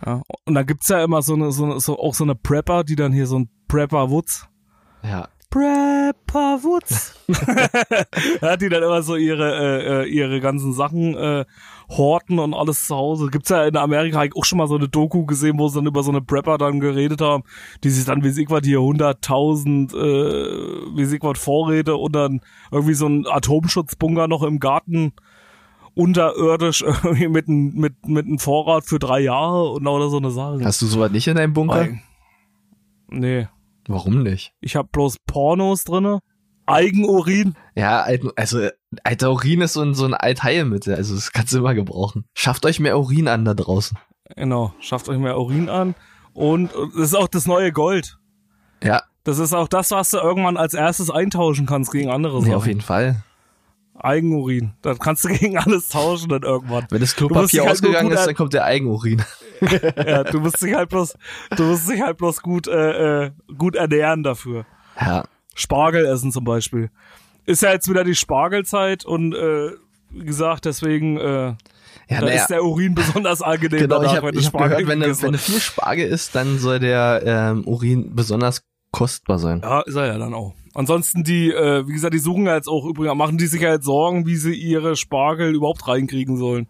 Ja. Und dann gibt's ja immer so eine, so eine, so, auch so eine Prepper, die dann hier so ein Prepper Woods. Ja. Prepper Woods. ja, die dann immer so ihre, äh, äh, ihre ganzen Sachen äh, horten und alles zu Hause. Gibt's ja in Amerika ich auch schon mal so eine Doku gesehen, wo sie dann über so eine Prepper dann geredet haben, die sich dann, wie ich was, hier 100.000, äh, wie ich was, Vorräte und dann irgendwie so ein Atomschutzbunker noch im Garten unterirdisch irgendwie mit einem mit, mit einem Vorrat für drei Jahre und oder so eine Sache. Hast du sowas nicht in deinem Bunker? Nee, Warum nicht? ich habe bloß Pornos drinne, Eigenurin. Ja, also alter Urin ist so ein, so ein Altheilmittel, also das kannst du immer gebrauchen. Schafft euch mehr Urin an da draußen. Genau, schafft euch mehr Urin an. Und und das ist auch das neue Gold. Ja, Das ist auch das, was du irgendwann als erstes eintauschen kannst gegen andere nee, Sachen. auf jeden Fall. Eigenurin. Das kannst du gegen alles tauschen dann irgendwann. Wenn das Klopapier halt ausgegangen ist, an- dann kommt der Eigenurin. Ja, du musst dich halt bloß, du musst dich halt bloß gut, äh, äh, gut ernähren dafür. Ja, Spargel essen zum Beispiel. Ist ja jetzt wieder die Spargelzeit und äh, wie gesagt, deswegen äh, ja, da naja. ist der Urin besonders angenehm Genau, danach, ich habe wenn ich hab Spargel gehört, wenn du, wenn du viel Spargel isst, dann soll der ähm, Urin besonders kostbar sein. Ja, ist er ja dann auch. Ansonsten die, äh, wie gesagt, die suchen ja jetzt auch übrigens, machen die sich ja jetzt Sorgen, wie sie ihre Spargel überhaupt reinkriegen sollen.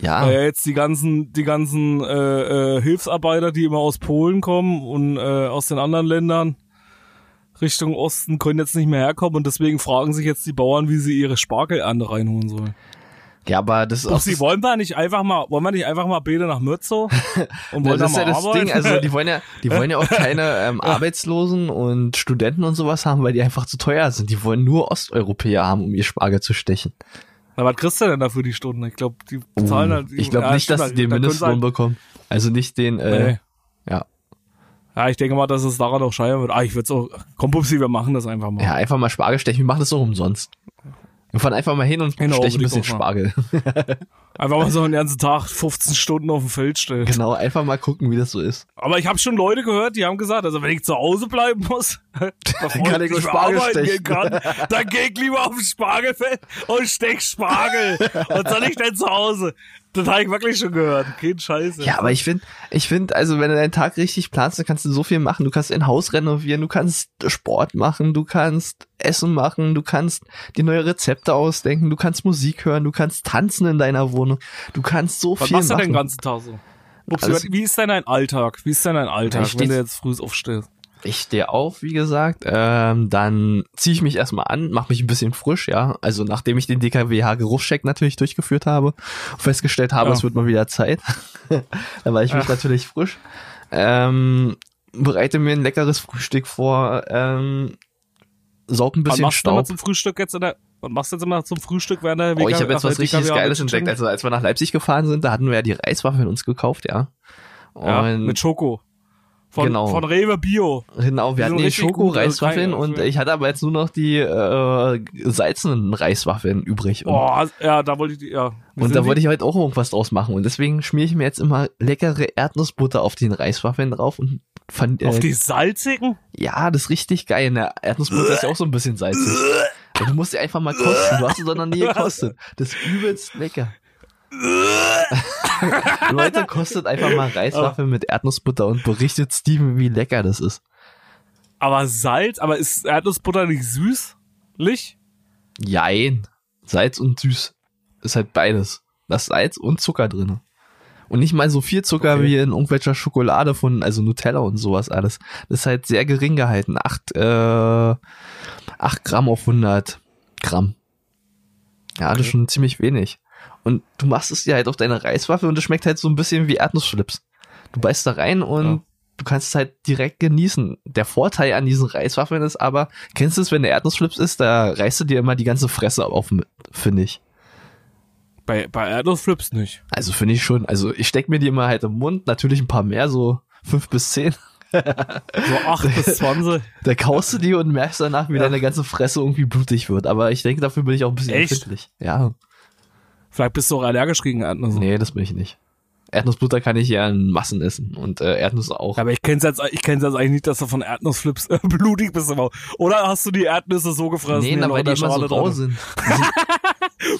Ja, Weil ja jetzt die ganzen, die ganzen äh, äh, Hilfsarbeiter, die immer aus Polen kommen und äh, aus den anderen Ländern Richtung Osten, können jetzt nicht mehr herkommen und deswegen fragen sich jetzt die Bauern, wie sie ihre Spargelernte reinholen sollen. ja, aber das ist auch Ob sie wollen wir nicht einfach mal, wollen wir nicht einfach mal beide nach Mürzow und wollen das da ist ja das arbeiten? Ding. Also die wollen ja, die wollen ja auch keine ähm, Arbeitslosen und Studenten und sowas haben, weil die einfach zu teuer sind. Die wollen nur Osteuropäer haben, um ihr Spargel zu stechen. Na, was kriegst du denn da für die Stunden? Ich glaube, die bezahlen halt. Uh, ich glaube ja, nicht, dass sie den da Mindestlohn halt- bekommen. Also nicht den, äh, Nee. ja. Ja, ich denke mal, dass es daran auch scheitern wird. Ah, ich würde auch, komm Pupsi, wir machen das einfach mal. Ja, einfach mal Spargel stechen. Wir machen das doch umsonst. Wir fahren einfach mal hin und Genau, stechen ein bisschen auch. Spargel. Einfach mal so einen ganzen Tag 15 Stunden auf dem Feld stellen. genau, einfach mal gucken, wie das so ist. Aber ich habe schon Leute gehört, die haben gesagt, also wenn ich zu Hause bleiben muss, kann ich nur Spargel arbeiten stechen. gehen kann, dann geh ich lieber aufs Spargelfeld und steck Spargel. und soll ich denn zu Hause? Das habe ich wirklich schon gehört. Kein Scheiße. Ja, aber ich finde, ich finde, also wenn du deinen Tag richtig planst, dann kannst du so viel machen. Du kannst ein Haus renovieren, du kannst Sport machen, du kannst Essen machen, du kannst dir neue Rezepte ausdenken, du kannst Musik hören, du kannst tanzen in deiner Wohnung, du kannst so Was viel machst du machen. denn den ganzen Tag so? Alles- wie ist denn dein Alltag? Wie ist denn dein Alltag, Ich wenn du jetzt früh aufstehst? Ich stehe auf, wie gesagt, ähm, dann ziehe ich mich erstmal an, mache mich ein bisschen frisch, ja. Also nachdem ich den DKWH-Geruchscheck natürlich durchgeführt habe, festgestellt habe, Ja. es wird mal wieder Zeit. dann war ich mich Ach. natürlich frisch. Ähm, bereite mir ein leckeres Frühstück vor, ähm, saug ein Was bisschen machst du immer Staub. zum Frühstück jetzt in der, was machst du jetzt immer zum Frühstück während der Oh, ich habe jetzt was richtig Geiles entdeckt. Also als wir nach Leipzig gefahren sind, da hatten wir ja die Reiswaffeln uns gekauft, ja. ja, Und mit Schoko. Von, Genau. von Rewe Bio. Genau, Die wir hatten die also Schoko-Reiswaffeln und ja. ich hatte aber jetzt nur noch die äh, salzenen Reiswaffeln übrig. Und, Oh, ja, da wollte ich die, ja. Wie und da die? wollte ich heute auch irgendwas draus machen. Und deswegen schmiere ich mir jetzt immer leckere Erdnussbutter auf den Reiswaffeln drauf und fand, Auf äh, die salzigen? ja, das ist richtig geil. Ne? Erdnussbutter ist ja auch so ein bisschen salzig. Ja, du musst sie einfach mal kosten. Du hast sie doch noch nie gekostet. Das ist übelst lecker. Leute, kostet einfach mal Reiswaffeln mit Erdnussbutter und berichtet Steven, wie lecker das ist. Aber Salz, aber ist Erdnussbutter nicht süßlich? Jein. Salz und süß. Ist halt beides. Da ist Salz und Zucker drin. Und nicht mal so viel Zucker Okay. wie in irgendwelcher Schokolade von, also Nutella und sowas alles. Das ist halt sehr gering gehalten. Acht, äh, acht Gramm auf 100 Gramm. Ja, das ist schon ziemlich wenig. Und du machst es dir halt auf deine Reiswaffe und es schmeckt halt so ein bisschen wie Erdnussschlips. Du beißt da rein und Ja. du kannst es halt direkt genießen. Der Vorteil an diesen Reiswaffeln ist aber, kennst du es, wenn der Erdnussschlips ist, da reißt du dir immer die ganze Fresse auf, finde ich. Bei, bei Erdnussflips nicht. Also finde ich schon. Also ich steck mir die immer halt im Mund, natürlich ein paar mehr, so fünf bis zehn. So 8 bis 20. Da kaust du die und merkst danach, wie deine ganze Fresse irgendwie blutig wird. Aber ich denke, dafür bin ich auch ein bisschen Echt? empfindlich. Ja. Vielleicht bist du auch allergisch gegen Erdnüsse. Nee, das bin ich nicht. Erdnussbutter kann ich ja in Massen essen und äh, Erdnüsse auch. Aber ich kenn's jetzt, ich kenn's jetzt eigentlich nicht, dass du von Erdnussflips äh, blutig bist. Aber. Oder hast du die Erdnüsse so gefressen? nee, in die immer so rau sind.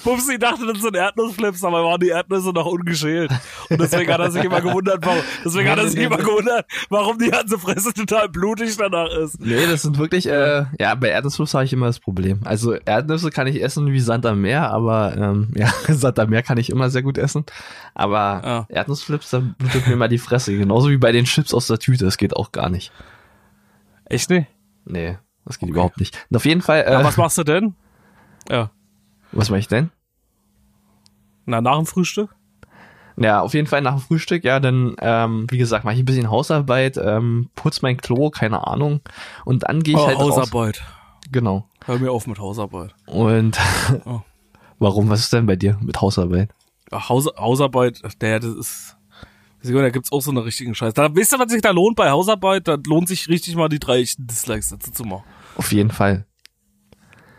Pupsi dachte, das sind Erdnussflips, aber waren die Erdnüsse noch ungeschält. Und deswegen hat er sich immer gewundert, warum, deswegen hat er sich immer gewundert, warum die ganze Fresse total blutig danach ist. Nee, das sind wirklich, äh, ja, bei Erdnussflips habe ich immer das Problem. Also Erdnüsse kann ich essen wie Sand am Meer, aber ähm, ja, Sand am Meer kann ich immer sehr gut essen. Aber Ja. Erdnussflips, da blutet mir mal die Fresse. Genauso wie bei den Chips aus der Tüte, das geht auch gar nicht. Echt nicht? Nee, das geht überhaupt nicht. Und auf jeden Fall, äh, Ja, was machst du denn? Ja. was mache ich denn? Na, nach dem Frühstück? Ja, auf jeden Fall nach dem Frühstück, ja, dann, ähm, wie gesagt, mache ich ein bisschen Hausarbeit, ähm, putz mein Klo, keine Ahnung. Und dann gehe ich Oh, halt raus. Hausarbeit. Genau. Hör mir auf mit Hausarbeit. Und Oh. warum, was ist denn bei dir mit Hausarbeit? Haus, Hausarbeit, der, das ist. Da gibt's auch so einen richtigen Scheiß. Da, wisst ihr, was sich da lohnt bei Hausarbeit? Da lohnt sich richtig mal die drei echten Dislikes dazu zu machen. Auf jeden Fall.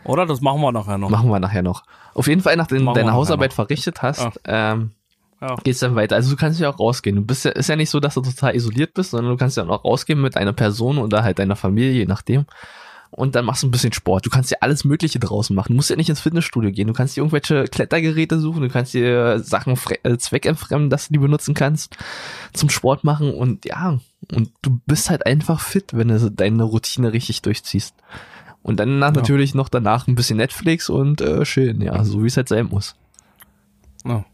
Oder? Das machen wir nachher noch. Machen wir nachher noch. Auf jeden Fall, nachdem du deine Hausarbeit noch. verrichtet hast, Ja. ähm, Ja. geht's dann weiter. Also du kannst ja auch rausgehen. Du bist ja, ist ja nicht so, dass du total isoliert bist, sondern du kannst ja auch rausgehen mit einer Person oder halt deiner Familie, je nachdem. Und dann machst du ein bisschen Sport. Du kannst ja alles Mögliche draußen machen. Du musst ja nicht ins Fitnessstudio gehen. Du kannst dir irgendwelche Klettergeräte suchen. Du kannst dir Sachen äh, zweckentfremden, dass du die benutzen kannst zum Sport machen. Und ja, und du bist halt einfach fit, wenn du deine Routine richtig durchziehst. Und dann nach, natürlich noch danach ein bisschen Netflix und äh, schön, ja, so wie es halt sein muss. Ja.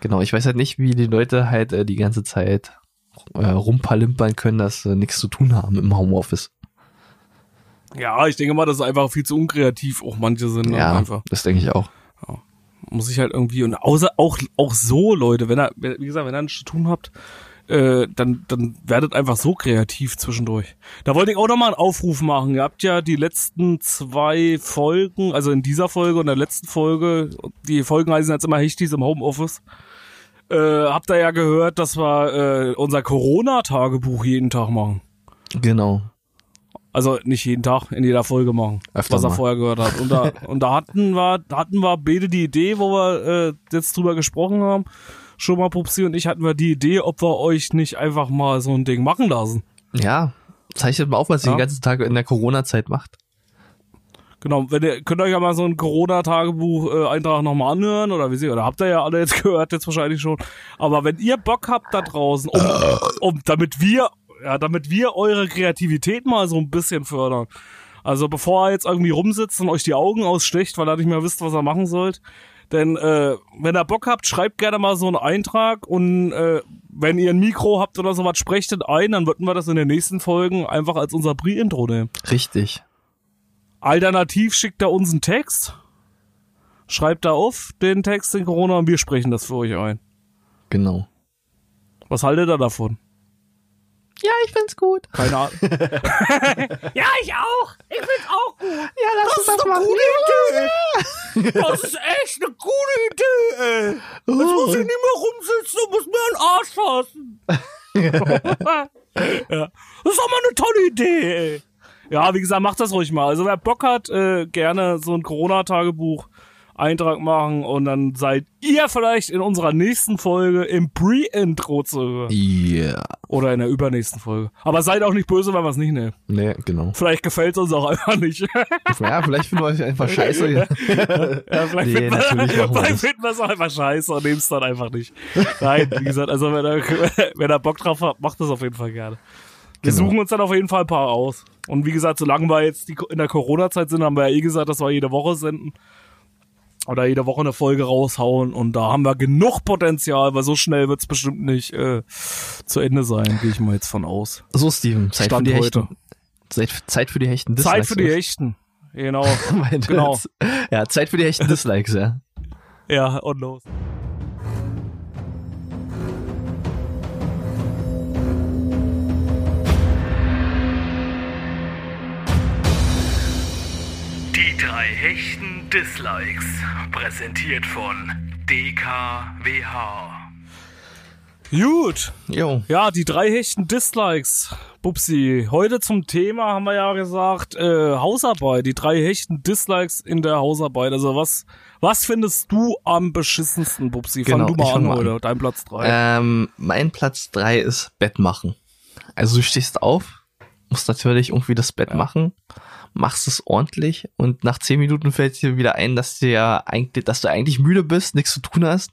Genau, ich weiß halt nicht, wie die Leute halt äh, die ganze Zeit äh, rumpalimpern können, dass sie nichts zu tun haben im Homeoffice. Ja, ich denke mal, das ist einfach viel zu unkreativ. Auch manche sind Ja, einfach. das denke ich auch. Muss ich halt irgendwie, und außer, auch, auch so, Leute, wenn ihr, wie gesagt, wenn ihr nichts zu tun habt, äh, dann, dann werdet einfach so kreativ zwischendurch. Da wollte ich auch nochmal einen Aufruf machen. Ihr habt ja die letzten zwei Folgen, also in dieser Folge und der letzten Folge, die Folgen heißen jetzt immer Hechtis im Homeoffice, äh, habt ihr ja gehört, dass wir äh, unser Corona-Tagebuch jeden Tag machen. Genau. Also nicht jeden Tag, in jeder Folge machen, Öfter was er mal. vorher gehört hat. Und da, und da hatten wir, hatten wir beide die Idee, wo wir äh, jetzt drüber gesprochen haben. Schon mal Pupsi und ich hatten wir die Idee, ob wir euch nicht einfach mal so ein Ding machen lassen. Ja, zeichnet mal auf, was ihr Ja. den ganzen Tag in der Corona-Zeit macht. Genau, wenn ihr könnt euch ja mal so ein Corona-Tagebuch-Eintrag nochmal anhören oder wie sie, oder habt ihr ja alle jetzt gehört, jetzt wahrscheinlich schon. Aber wenn ihr Bock habt da draußen, um, um damit wir, ja, damit wir eure Kreativität mal so ein bisschen fördern. Also bevor ihr jetzt irgendwie rumsitzt und euch die Augen ausstecht, weil ihr nicht mehr wisst, was ihr machen sollt, Denn äh, wenn ihr Bock habt, schreibt gerne mal so einen Eintrag und äh, wenn ihr ein Mikro habt oder sowas, sprecht das ein, dann würden wir das in den nächsten Folgen einfach als unser Pre-Intro nehmen. Richtig. Alternativ schickt er uns einen Text, schreibt da auf den Text in Corona und wir sprechen das für euch ein. Genau. Was haltet ihr davon? Ja, ich find's gut. Keine Ahnung. ja, ich auch. Ich find's auch gut. Ja, lass uns das, machen. Idee. Das ist echt eine gute Idee, ey. Jetzt muss ich nicht mehr rumsitzen und muss mir einen Arsch fassen. ja. Das ist doch mal eine tolle Idee, ey. Ja, wie gesagt, macht das ruhig mal. Also wer Bock hat, äh, gerne so ein Corona-Tagebuch Eintrag machen und dann seid ihr vielleicht in unserer nächsten Folge im Pre-Intro zu hören. Ja. Oder in der übernächsten Folge. Aber seid auch nicht böse, wenn wir es nicht nehmen. Nee, genau. Vielleicht gefällt es uns auch einfach nicht. Ja, vielleicht finden wir euch einfach scheiße. ja, vielleicht Nee, finden wir- finden es auch einfach scheiße und nehmen es dann einfach nicht. Nein, wie gesagt, also wenn er, wenn er Bock drauf hat, macht das auf jeden Fall gerne. Wir Genau. suchen uns dann auf jeden Fall ein paar aus. Und wie gesagt, solange wir jetzt die, in der Corona-Zeit sind, haben wir ja eh gesagt, dass wir jede Woche senden. Oder jede Woche eine Folge raushauen. Und da haben wir genug Potenzial, weil so schnell wird es bestimmt nicht äh, zu Ende sein, gehe ich mal jetzt von aus. So, Steven, Zeit Stand für die heute. Hechten. Zeit, Zeit für die Hechten Zeit für die oder? Echten. Genau. Genau. Ja, Zeit für die Hechten Dislikes, ja. Ja, und los. Die drei Hechten Dislikes. Präsentiert von DKWH. Gut. Jo. Ja, die drei hechten Dislikes. Bubsi, heute zum Thema haben wir ja gesagt, äh, Hausarbeit, die drei hechten Dislikes in der Hausarbeit. Also was, was findest du am beschissensten, Bubsi? Fang Genau, du mal fang an mal an. heute, dein Platz drei. Ähm, mein Platz drei ist Bett machen. Also du stehst auf, musst natürlich irgendwie das Bett machen, machst es ordentlich und nach zehn Minuten fällt dir wieder ein, dass dir ja eigentlich, dass du eigentlich müde bist, nichts zu tun hast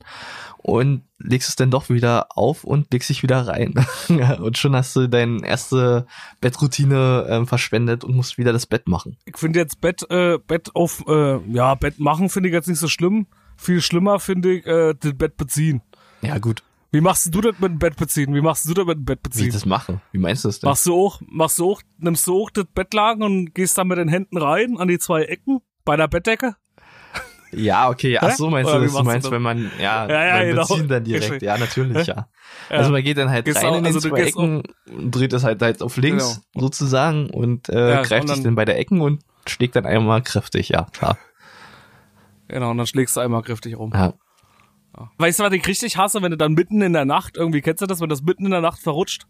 und legst es dann doch wieder auf und legst dich wieder rein. Und schon hast du deine erste Bettroutine ähm, verschwendet und musst wieder das Bett machen. Ich finde jetzt Bett, äh, Bett auf, äh, ja, Bett machen finde ich jetzt nicht so schlimm. Viel schlimmer finde ich, äh, das Bett beziehen. Ja gut, Wie machst du das mit dem Bett beziehen? Wie machst du das mit dem Bett wie beziehen? ich das mache? Wie meinst du das denn? Machst du auch, machst du auch, nimmst du auch das Bettlaken und gehst dann mit den Händen rein an die zwei Ecken bei der Bettdecke? Ja, okay, ach Hä? so meinst Oder du, wie das? du du meinst, das? wenn man, ja, Ja, ja, genau. Beziehen dann direkt, Richtig. ja, natürlich, ja. Ja. Also man geht dann halt Gehst rein auch- in den also du zwei Ecken, und dreht es halt, halt auf links Genau. sozusagen und äh, Ja, greift und sich dann- dann bei der Ecken und schlägt dann einmal kräftig, ja, klar. Genau, und dann schlägst du einmal kräftig rum. Ja. Weißt du, was ich richtig hasse, wenn du dann mitten in der Nacht, irgendwie kennst du das, wenn das mitten in der Nacht verrutscht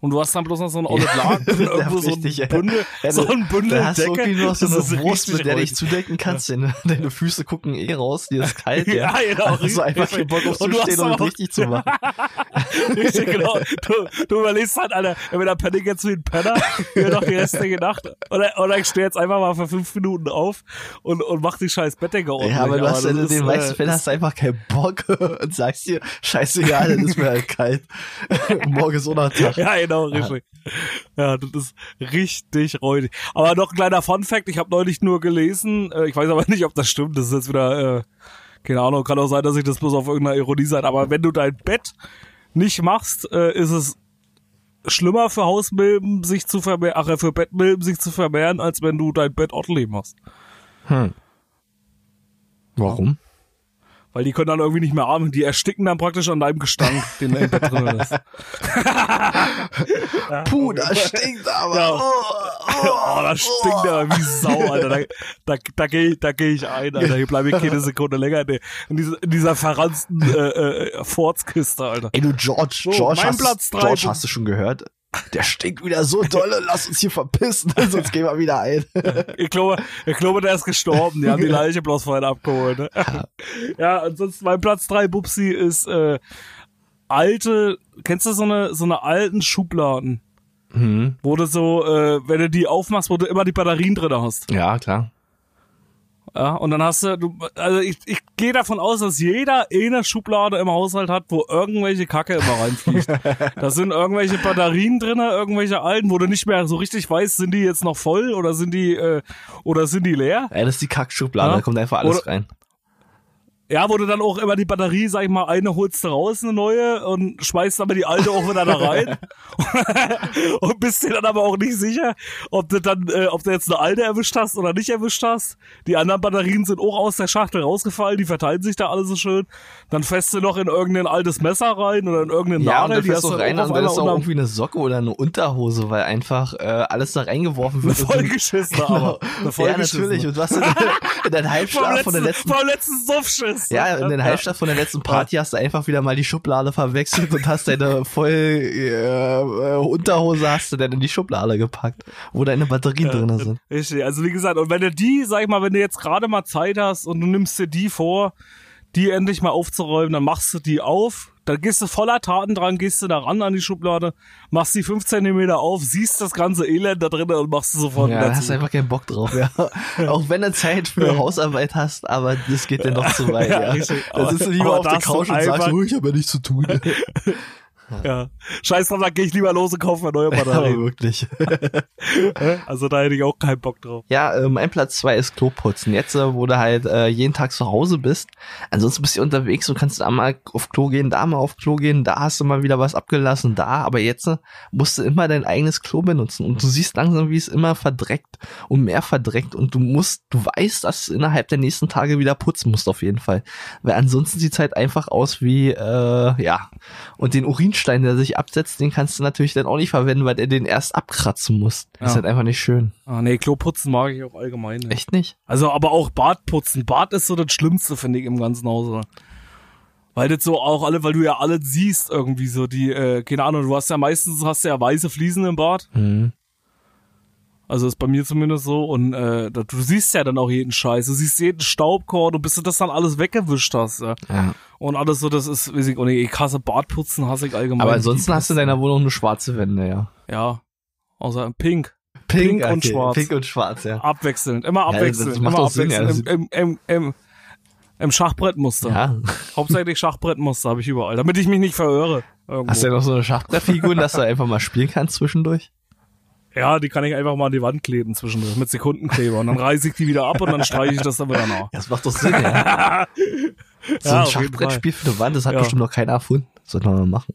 und du hast dann bloß noch so ein Auto Laken, irgendwo so ein Richtig, ja. Bündel, Ja, so ein Bündel Da hast du Decke. irgendwie nur so Das eine Wurst, richtig mit der du dich zudecken kannst, denn deine Füße gucken eh raus, dir ist kalt, ja. Ja, genau, Also so einfach keinen Bock Und du hast aufzustehen und aber- richtig zu machen. Richtig, genau. Du, du überlegst halt, Alter, wenn der Penning jetzt wie ein Penner, hier noch die restliche Nacht. Oder, oder ich stehe jetzt einfach mal für fünf Minuten auf und, und mach die scheiß Bettdecke ordentlich. Ja, aber du hast ja das in den ist, meisten äh, Fällen hast du einfach keinen Bock und sagst dir, scheißegal, dann ist mir halt kalt. Morgen ist Unachtag. Ja, genau, richtig. Ja, das ist richtig räudig. Aber noch ein kleiner Fun-Fact, ich habe neulich nur gelesen, äh, ich weiß aber nicht, ob das stimmt, das ist jetzt wieder, äh, keine Ahnung, kann auch sein, dass ich das bloß auf irgendeiner Ironie sein, aber wenn du dein Bett nicht machst, äh, ist es schlimmer für Hausmilben sich zu vermehren, ach, äh, für Bettmilben sich zu vermehren, als wenn du dein Bett ordentlich machst. Warum? Weil die können dann irgendwie nicht mehr atmen, die ersticken dann praktisch an deinem Gestank, den im Bett drin ist. Puh, das stinkt aber. Ja. Oh, Oh, das stinkt aber wie Sau, Alter. Da, da, da gehe ich, da geh ich ein, Alter. Hier bleibe ich keine Sekunde länger in, der- in, dieser, in dieser verranzten äh, äh, Forzkiste, Alter. Ey du George, So, George, mein hast. George hast du schon gehört? Der stinkt wieder so dolle, lass uns hier verpissen, sonst gehen wir wieder ein. Ich glaube, ich glaube, der ist gestorben. Die haben die Leiche bloß vorhin abgeholt. Ne? Ja, ansonsten mein Platz drei Bubsi ist äh, alte, kennst du so eine so eine alten Schubladen? Mhm. Wo du so, äh, wenn du die aufmachst, wo du immer die Batterien drin hast. Ja, klar. Ja, und dann hast du, du also ich, ich gehe davon aus, dass jeder eine Schublade im Haushalt hat, wo irgendwelche Kacke immer reinfliegt. da sind irgendwelche Batterien drinne, irgendwelche alten, wo du nicht mehr so richtig weißt, sind die jetzt noch voll oder sind die äh, oder sind die leer? Ey, das ist die Kackschublade, Ja. da kommt einfach alles Oder- rein. Ja, wo du dann auch immer die Batterie, sag ich mal, eine holst du raus, eine neue, und schmeißt aber die alte auch wieder da rein. und bist dir dann aber auch nicht sicher, ob du dann, äh, ob du jetzt eine alte erwischt hast oder nicht erwischt hast. Die anderen Batterien sind auch aus der Schachtel rausgefallen, die verteilen sich da alle so schön. Dann fährst du noch in irgendein altes Messer rein oder in irgendeinen Ja, Nadel, und dann die hast du du rein dann ist auch irgendwie eine Socke oder eine Unterhose, weil einfach äh, alles da reingeworfen wird. Eine du- vollgeschissene, Genau. aber. Eine Ja, natürlich. Und du hast in, in deinem Halbschlaf von der letzten vom letzten Suffschiss. Ja, in den Halbstadt von der letzten Party hast du einfach wieder mal die Schublade verwechselt und hast deine voll äh, äh, Unterhose hast du dann in die Schublade gepackt, wo deine Batterien drinne sind. Richtig, also wie gesagt, und wenn du die, sag ich mal, wenn du jetzt gerade mal Zeit hast und du nimmst dir die vor, die endlich mal aufzuräumen, dann machst du die auf, dann gehst du voller Taten dran, gehst du da ran an die Schublade, machst die 5 Zentimeter auf, siehst das ganze Elend da drin und machst du sofort Ja, wieder da hast du einfach keinen Bock drauf, ja. Auch wenn du Zeit für Hausarbeit hast, aber das geht dir noch zu weit, Ja, ja. Da sitzt du lieber auf der Couch und sagst, oh, ich habe ja nichts zu tun. Ja. Scheiß drauf, dann geh ich lieber los und kaufe mir neue Batterien. wirklich. also da hätte ich auch keinen Bock drauf. Ja, äh, mein Platz zwei ist Kloputzen. Jetzt, äh, wo du halt äh, jeden Tag zu Hause bist. Ansonsten bist du unterwegs und kannst da mal auf Klo gehen, da mal auf Klo gehen, da hast du mal wieder was abgelassen, da. Aber jetzt äh, musst du immer dein eigenes Klo benutzen. Und du siehst langsam, wie es immer verdreckt und mehr verdreckt. Und du musst, du weißt, dass du innerhalb der nächsten Tage wieder putzen musst auf jeden Fall. Weil ansonsten sieht's halt einfach aus wie, äh, ja. Und den Urinstein, der sich absetzt, den kannst du natürlich dann auch nicht verwenden, weil der den erst abkratzen muss. Das ist Ja. halt einfach nicht schön. Ah, nee, Kloputzen mag ich auch allgemein nicht. Echt nicht? Also, aber auch Bartputzen. Bart ist so das Schlimmste, finde ich, im ganzen Hause. Weil das so auch alle, weil du ja alle siehst irgendwie so, die, äh, keine Ahnung, du hast ja meistens, hast ja weiße Fliesen im Bart. Mhm. Also ist bei mir zumindest so. Und äh, du siehst ja dann auch jeden Scheiß. Du siehst jeden Staubkorn und bis du das dann alles weggewischt hast. Ja. Ja. Und alles so, das ist, weiß ich, und ich hasse Bartputzen, hasse ich allgemein. Aber ansonsten hast du in deiner Wohnung nur schwarze Wände, ja. Ja. Außer pink. Pink und schwarz. Pink und schwarz, ja. Abwechselnd. Immer Ja, abwechselnd. macht immer doch Sinn, ja. abwechselnd. Im, im, im, im, Im Schachbrettmuster. Ja. Hauptsächlich Schachbrettmuster habe ich überall, damit ich mich nicht verirre. Irgendwo. Hast du ja noch so eine Schachbrettfigur, dass du einfach mal spielen kannst zwischendurch? Ja, die kann ich einfach mal an die Wand kleben zwischendurch mit Sekundenkleber und dann reiße ich die wieder ab und dann streiche ich das dann wieder nach. Das macht doch Sinn, ja. So Ja, ein Schachbrettspiel für eine Wand, das hat Ja. bestimmt noch keiner erfunden. Sollte man mal machen.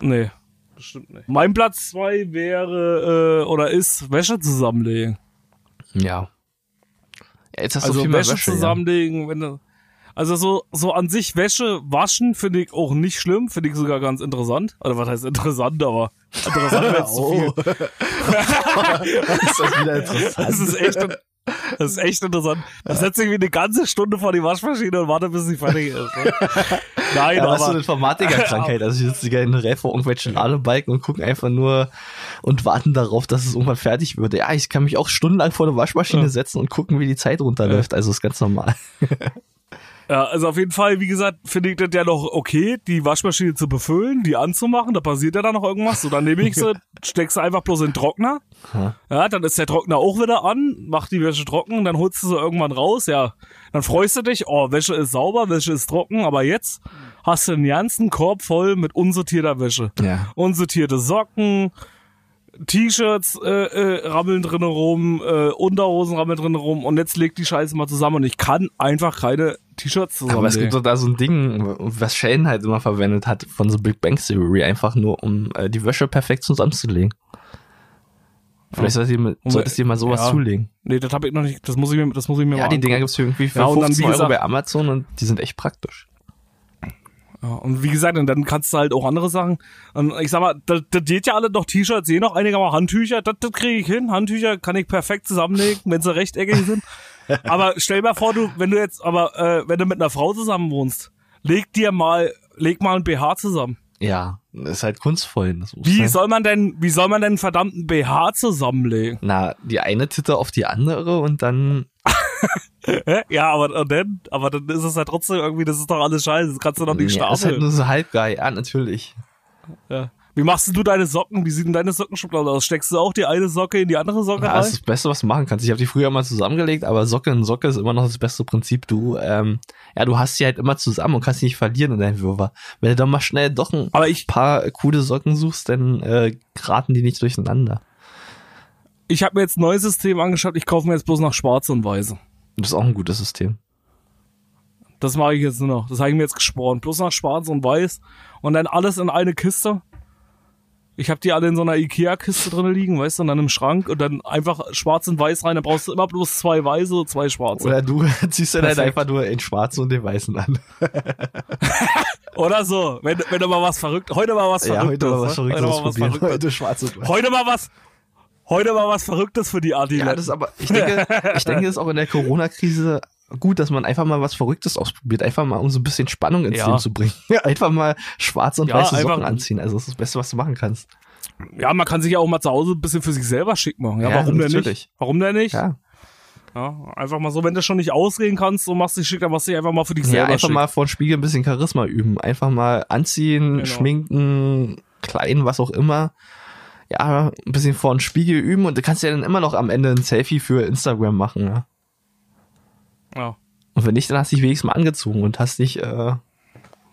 Nee, bestimmt nicht. Mein Platz zwei wäre äh, oder ist Wäsche zusammenlegen. Ja. ja jetzt hast du also viel mehr Wäsche, Wäsche, zusammenlegen, wenn du also so so an sich Wäsche waschen finde ich auch nicht schlimm, finde ich sogar ganz interessant. Also was heißt interessant, aber interessant wäre jetzt zu viel. Oh. ist das wieder interessant. Das ist echt, das ist echt interessant. Da setze ich mich eine ganze Stunde vor die Waschmaschine und warte, bis sie fertig ist. Ne? Nein, Ja, was so aber eine Informatikerkrankheit. Also, ich sitze generell vor irgendwelchen Ladebalken und gucken einfach nur und warten darauf, dass es irgendwann fertig wird. Ja, ich kann mich auch stundenlang vor eine Waschmaschine Ja. setzen und gucken, wie die Zeit runterläuft. Also, ist ganz normal. Ja, also auf jeden Fall, wie gesagt, finde ich das ja noch okay, die Waschmaschine zu befüllen, die anzumachen. Da passiert ja dann noch irgendwas. So, dann nehme ich sie, steckst sie einfach bloß in den Trockner. Ha. Ja, dann ist der Trockner auch wieder an, macht die Wäsche trocken, dann holst du sie irgendwann raus, ja. Dann freust du dich, oh, Wäsche ist sauber, Wäsche ist trocken, aber jetzt hast du einen ganzen Korb voll mit unsortierter Wäsche. Ja. Unsortierte Socken, T-Shirts äh, äh, rammeln drinne rum, äh, Unterhosen rammeln drinne rum und jetzt legt die Scheiße mal zusammen und ich kann einfach keine T-Shirts zusammenlegen. Aber es gibt doch da so ein Ding, was Sheldon halt immer verwendet hat von so Big Bang Theory, einfach nur um äh, die Wäsche perfekt zusammenzulegen. Vielleicht solltest du dir, solltest mal sowas ja. zulegen. Nee, das habe ich noch nicht, das muss ich mir, das muss ich mir Ja, mal die Dinger gibt's für irgendwie für Ja, und dann, 15 wie Euro bei Amazon und die sind echt praktisch. Ja, und wie gesagt, und dann kannst du halt auch andere Sachen. Und ich sag mal, das, das geht ja alle noch T-Shirts, je noch einige mal Handtücher, das, das kriege ich hin. Handtücher kann ich perfekt zusammenlegen, wenn sie rechteckig sind. Aber stell dir mal vor, du, wenn du jetzt, aber äh, wenn du mit einer Frau zusammen wohnst, leg dir mal, leg mal ein BH zusammen. Ja, das ist halt kunstvoll. Das Wie sein. soll man denn, wie soll man denn einen verdammten BH zusammenlegen? Na, die eine Titte auf die andere und dann. Hä? Ja, aber dann, aber dann ist es ja trotzdem irgendwie, das ist doch alles scheiße, das kannst du doch nicht ja, ist halt nur so halb geil. Ja, natürlich. ja. Wie machst du deine Socken? Wie sieht denn deine Sockenschublade aus? Steckst du auch die eine Socke in die andere Socke Ja, das rein? ist das Beste, was du machen kannst. Ich habe die früher mal zusammengelegt, aber Socke in Socke ist immer noch das beste Prinzip. Du, ähm, ja, du hast sie halt immer zusammen und kannst sie nicht verlieren in deinem Wirrwarr. Wenn du dann mal schnell doch ein Aber ich, paar coole Socken suchst, dann äh, geraten die nicht durcheinander. ich habe mir jetzt ein neues System angeschaut. Ich kaufe mir jetzt bloß noch schwarze und weiße. Das ist auch ein gutes System. Das mache ich jetzt nur noch. Das habe ich mir jetzt gespornt. Bloß noch schwarz und weiß. Und dann alles in eine Kiste. Ich habe die alle in so einer Ikea-Kiste drin liegen, weißt du, und dann im Schrank und dann einfach schwarz und weiß rein. Dann brauchst du immer bloß zwei weiße und zwei schwarze. Oder du ziehst dann halt einfach nur den schwarzen und den weißen an. Oder so. Wenn, wenn du mal was verrückt, heute mal was ja, Verrücktes. heute mal was ne? Verrücktes Heute mal was. Verrücktes. Heute schwarz und weiß. Heute mal was, heute mal was Verrücktes für die Adi. Ja, das ist aber, ich denke, ich denke, das ist auch in der Corona-Krise gut, dass man einfach mal was Verrücktes ausprobiert. Einfach mal, um so ein bisschen Spannung ins Ja. Leben zu bringen. Einfach mal schwarze und Ja, weiße einfach- Socken anziehen. Also, das ist das Beste, was du machen kannst. ja, man kann sich ja auch mal zu Hause ein bisschen für sich selber schick machen. Ja, Ja, warum denn nicht? Warum denn nicht? Ja. Ja, einfach mal so, wenn du schon nicht ausreden kannst, so machst du dich schick, dann machst du dich einfach mal für dich Ja, selber einfach schick. mal vor dem Spiegel ein bisschen Charisma üben. Einfach mal anziehen, Genau. schminken, klein, was auch immer. Ja, ein bisschen vor dem Spiegel üben und du kannst ja dann immer noch am Ende ein Selfie für Instagram machen. Ja. Ja. Und wenn nicht, dann hast du dich wenigstens mal angezogen und hast dich äh,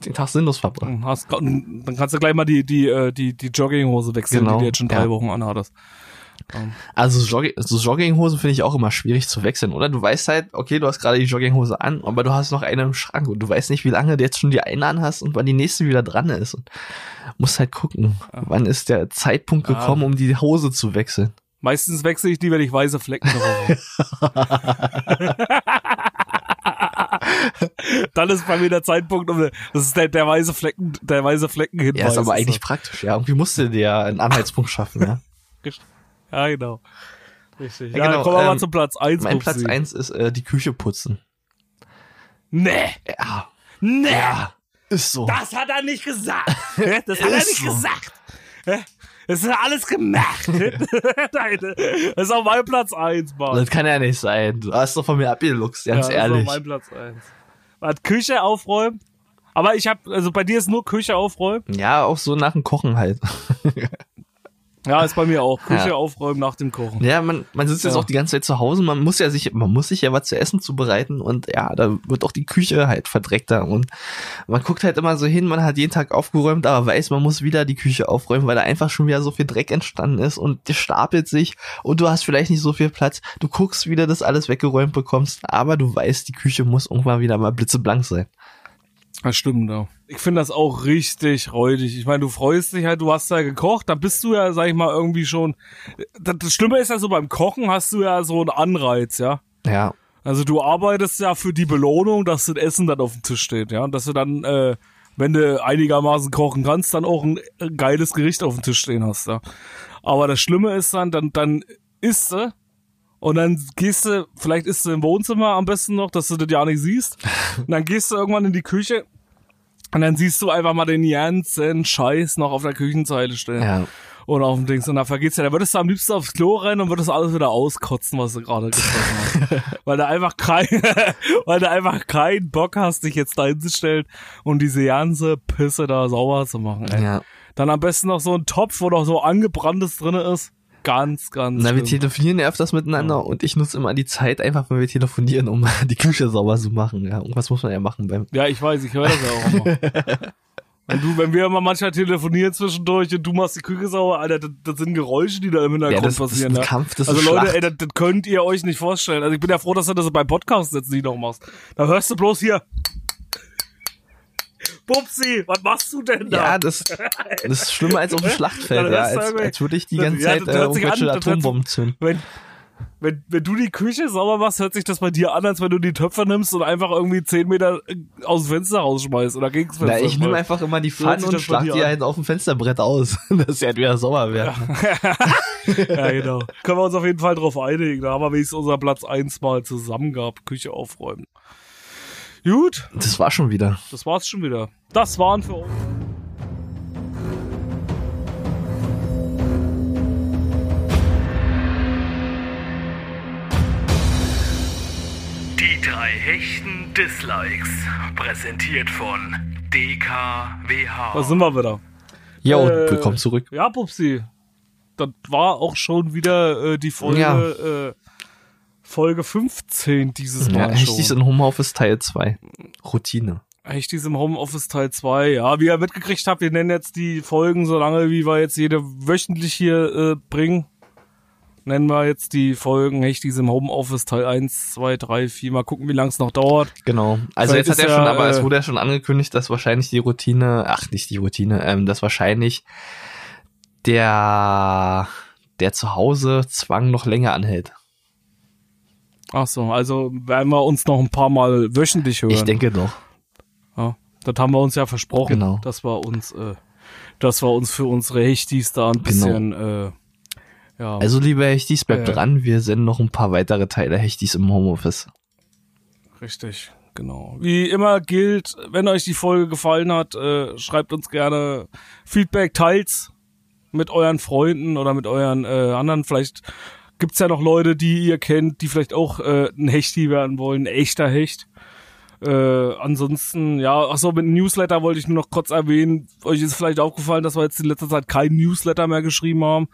den Tag sinnlos verbracht. Dann Hast, dann kannst du gleich mal die, die, äh, die, die Jogginghose wechseln, Genau, die du jetzt schon drei ja. Wochen anhattest. Also Jogg so Jogginghosen finde ich auch immer schwierig zu wechseln, oder? Du weißt halt, okay, du hast gerade die Jogginghose an, aber du hast noch eine im Schrank und du weißt nicht, wie lange du jetzt schon die eine anhast und wann die nächste wieder dran ist. Und musst halt gucken, wann ist der Zeitpunkt Ja. gekommen, um die Hose zu wechseln. Meistens wechsle ich die, wenn ich weiße Flecken drauf habe. Dann ist bei mir der Zeitpunkt, um, das ist der, der weiße Flecken, der weiße Flecken Ja, ist aber eigentlich praktisch, ja. Irgendwie musst du dir ja einen Anhaltspunkt schaffen, ja. Ja, genau. Richtig. Ja, Ja, genau, dann kommen wir mal ähm, zu Platz 1. Mein Platz eins ist äh, die Küche putzen. Nee. Ja. Nee. Ja. Ist so. Das hat er nicht gesagt. Das hat er nicht so. gesagt. Das ist alles gemacht. Nein, das ist auch mein Platz 1, Mann. Das kann ja nicht sein. Du hast doch von mir abgeluchst, ganz ja, ehrlich. Das ist auch mein Platz 1. Hat Küche aufräumen. Aber ich habe, also bei dir ist nur Küche aufräumen. Ja, auch so nach dem Kochen halt. Ja, ist bei mir auch. Küche Ja. aufräumen nach dem Kochen. Ja, man, man sitzt jetzt Ja. auch die ganze Zeit zu Hause, man muss ja sich, man muss sich ja was zu essen zubereiten und ja, da wird auch die Küche halt verdreckter und man guckt halt immer so hin, man hat jeden Tag aufgeräumt, aber weiß, man muss wieder die Küche aufräumen, weil da einfach schon wieder so viel Dreck entstanden ist und der stapelt sich und du hast vielleicht nicht so viel Platz. Du guckst, wie du das alles weggeräumt bekommst, aber du weißt, die Küche muss irgendwann wieder mal blitzeblank sein. Das stimmt, ja. Ich finde das auch richtig räudig. Ich meine, du freust dich halt, du hast ja gekocht, dann bist du ja, sag ich mal, irgendwie schon. Das, das Schlimme ist ja so, beim Kochen hast du ja so einen Anreiz, ja. Ja. Also du arbeitest ja für die Belohnung, dass das Essen dann auf dem Tisch steht, ja. Und dass du dann, äh, wenn du einigermaßen kochen kannst, dann auch ein äh, geiles Gericht auf dem Tisch stehen hast, ja. Aber das Schlimme ist dann, dann, dann isst du und dann gehst du, vielleicht isst du im Wohnzimmer am besten noch, dass du das ja nicht siehst. Und dann gehst du irgendwann in die Küche und dann siehst du einfach mal den ganzen Scheiß noch auf der Küchenzeile stehen. Ja. Oder auf dem Dings. Und da vergeht's ja. Da würdest du am liebsten aufs Klo rennen und würdest alles wieder auskotzen, was du gerade gefressen hast. weil du einfach kein, weil du einfach keinen Bock hast, dich jetzt da hinzustellen und diese ganze Pisse da sauber zu machen. Ey. Ja. Dann am besten noch so ein Topf, wo noch so angebranntes drinne ist. Ganz, ganz. Na, wir telefonieren ja öfters miteinander und ich nutze immer die Zeit einfach, wenn wir telefonieren, um die Küche sauber zu machen. Ja, irgendwas muss man ja machen beim. Ja, ich weiß, ich höre das ja auch immer. Wenn du, wenn wir immer manchmal telefonieren zwischendurch und du machst die Küche sauer, Alter, das, das sind Geräusche, die da im Hintergrund Ja, das- das ist passieren. ein ja. Kampf, das also ist Leute, Schlacht. ey, das, das könnt ihr euch nicht vorstellen. Also ich bin ja froh, dass du das beim Podcast jetzt nicht noch machst. Da hörst du bloß hier. Pupsi, was machst du denn da? Ja, das, das ist schlimmer als auf dem Schlachtfeld, ja, als, irgendwie- als würde ich die ganze ja, Zeit äh, irgendwelche Atombomben zünden. wenn, wenn, wenn du die Küche sauber machst, hört sich das bei dir an, als wenn du die Töpfe nimmst und einfach irgendwie 10 Meter äh, aus dem Fenster rausschmeißt oder gegens Fenster. Na, ich nehme einfach immer die sich und schlag die halt auf dem Fensterbrett aus, dass sie halt wieder sauber werden. ja, genau. Können wir uns auf jeden Fall drauf einigen. Da haben wir wenigstens unser Platz 1 mal zusammen gehabt. Küche aufräumen. Gut, Das war schon wieder. das war's schon wieder. Das waren für uns. Die drei hechten Dislikes. Präsentiert von DKWH. Da sind wir wieder. Ja, und Äh, willkommen zurück. Ja, Pupsi. Das war auch schon wieder äh, die Folge, Ja. äh, Folge 15 dieses Ja, Mal Hechtis schon. in Homeoffice Teil 2. Routine. Hechtis im Homeoffice Teil 2. Ja, wie ihr mitgekriegt habt, wir nennen jetzt die Folgen so lange, wie wir jetzt jede wöchentlich hier äh, bringen. nennen wir jetzt die Folgen Hechtis im Homeoffice Teil 1, 2, 3, 4. Mal gucken, wie lang es noch dauert. Genau. Also Vielleicht jetzt hat er schon, ja, aber äh, es wurde ja schon angekündigt, dass wahrscheinlich die Routine, ach nicht die Routine, ähm, dass wahrscheinlich der der zu Hause Zwang noch länger anhält. Ach so, also werden wir uns noch ein paar Mal wöchentlich hören. Ich denke doch. Das haben wir uns ja versprochen, Genau. dass wir uns, äh, dass wir uns für unsere Hechtis da ein bisschen, äh, ja, Also liebe Hechtis, bleibt Äh. dran, wir senden noch ein paar weitere Teile Hechtis im Homeoffice. richtig, genau. Wie immer gilt, wenn euch die Folge gefallen hat, äh, schreibt uns gerne Feedback, teils mit euren Freunden oder mit euren äh, anderen. Vielleicht gibt's ja noch Leute, die ihr kennt, die vielleicht auch äh, ein Hechti werden wollen, ein echter Hecht. Äh, ansonsten, ja, ach so, mit dem Newsletter wollte ich nur noch kurz erwähnen. Euch ist vielleicht aufgefallen, dass wir jetzt in letzter Zeit kein Newsletter mehr geschrieben haben,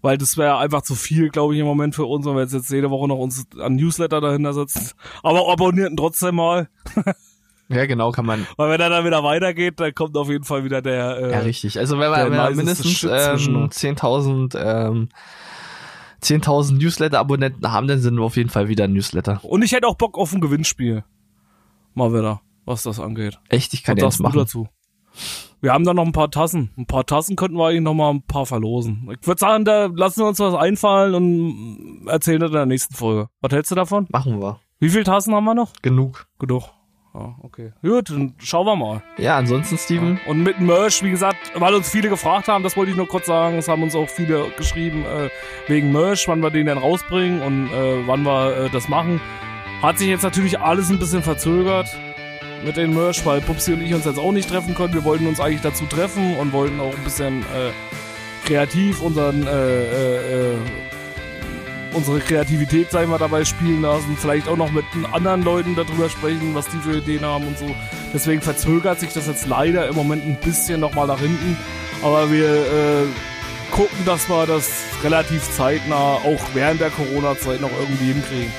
weil das wäre einfach zu viel, glaube ich, im Moment für uns, wenn wir jetzt, jetzt jede Woche noch uns an Newsletter dahinter setzen. Aber abonnierten trotzdem mal, Ja, genau, kann man. weil wenn er dann wieder weitergeht, dann kommt auf jeden Fall wieder der. Äh, Ja, richtig. Also wenn wir, der wenn mindestens ähm, zwischen- 10.000 ähm, 10.000 Newsletter-Abonnenten haben, dann sind wir auf jeden Fall wieder ein Newsletter. Und ich hätte auch Bock auf ein Gewinnspiel. Mal wieder, was das angeht. Echt, ich kann Was ja du machen. dazu? Wir haben da noch ein paar Tassen. Ein paar Tassen könnten wir eigentlich noch mal ein paar verlosen. Ich würde sagen, da lassen wir uns was einfallen und erzählen das in der nächsten Folge. Was hältst du davon? Machen wir. Wie viele Tassen haben wir noch? Genug. Genug. Ja, okay. Gut, dann schauen wir mal. Ja, ansonsten, Steven, Und mit Merch, wie gesagt, weil uns viele gefragt haben, das wollte ich nur kurz sagen, es haben uns auch viele geschrieben, äh, wegen Merch, wann wir den dann rausbringen und äh, wann wir äh, das machen. Hat sich jetzt natürlich alles ein bisschen verzögert mit den Merch, weil Pupsi und ich uns jetzt auch nicht treffen können. Wir wollten uns eigentlich dazu treffen und wollten auch ein bisschen äh, kreativ unseren äh, äh, äh, unsere Kreativität, sagen wir, dabei spielen lassen. Vielleicht auch noch mit anderen Leuten darüber sprechen, was die für Ideen haben und so. Deswegen verzögert sich das jetzt leider im Moment ein bisschen nochmal nach hinten. Aber wir äh, gucken, dass wir das relativ zeitnah auch während der Corona-Zeit noch irgendwie hinkriegen.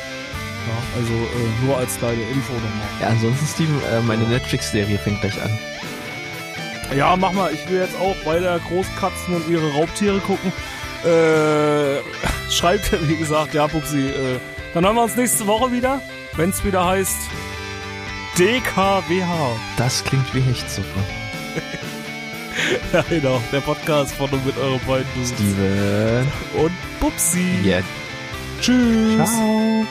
Ja, also äh, nur als kleine Info nochmal. ja, ansonsten, Steven, äh, meine Netflix-Serie fängt gleich an. Ja, mach mal. Ich will jetzt auch weiter Großkatzen und ihre Raubtiere gucken. Äh, schreibt, wie gesagt, ja, Pupsi. Äh, dann hören wir uns nächste Woche wieder, wenn es wieder heißt DKWH. Das klingt wie Hechtsuppe. Ja, genau. Der Podcast von und mit euren beiden. Steven. Und Pupsi. Ja. Tschüss. Ciao.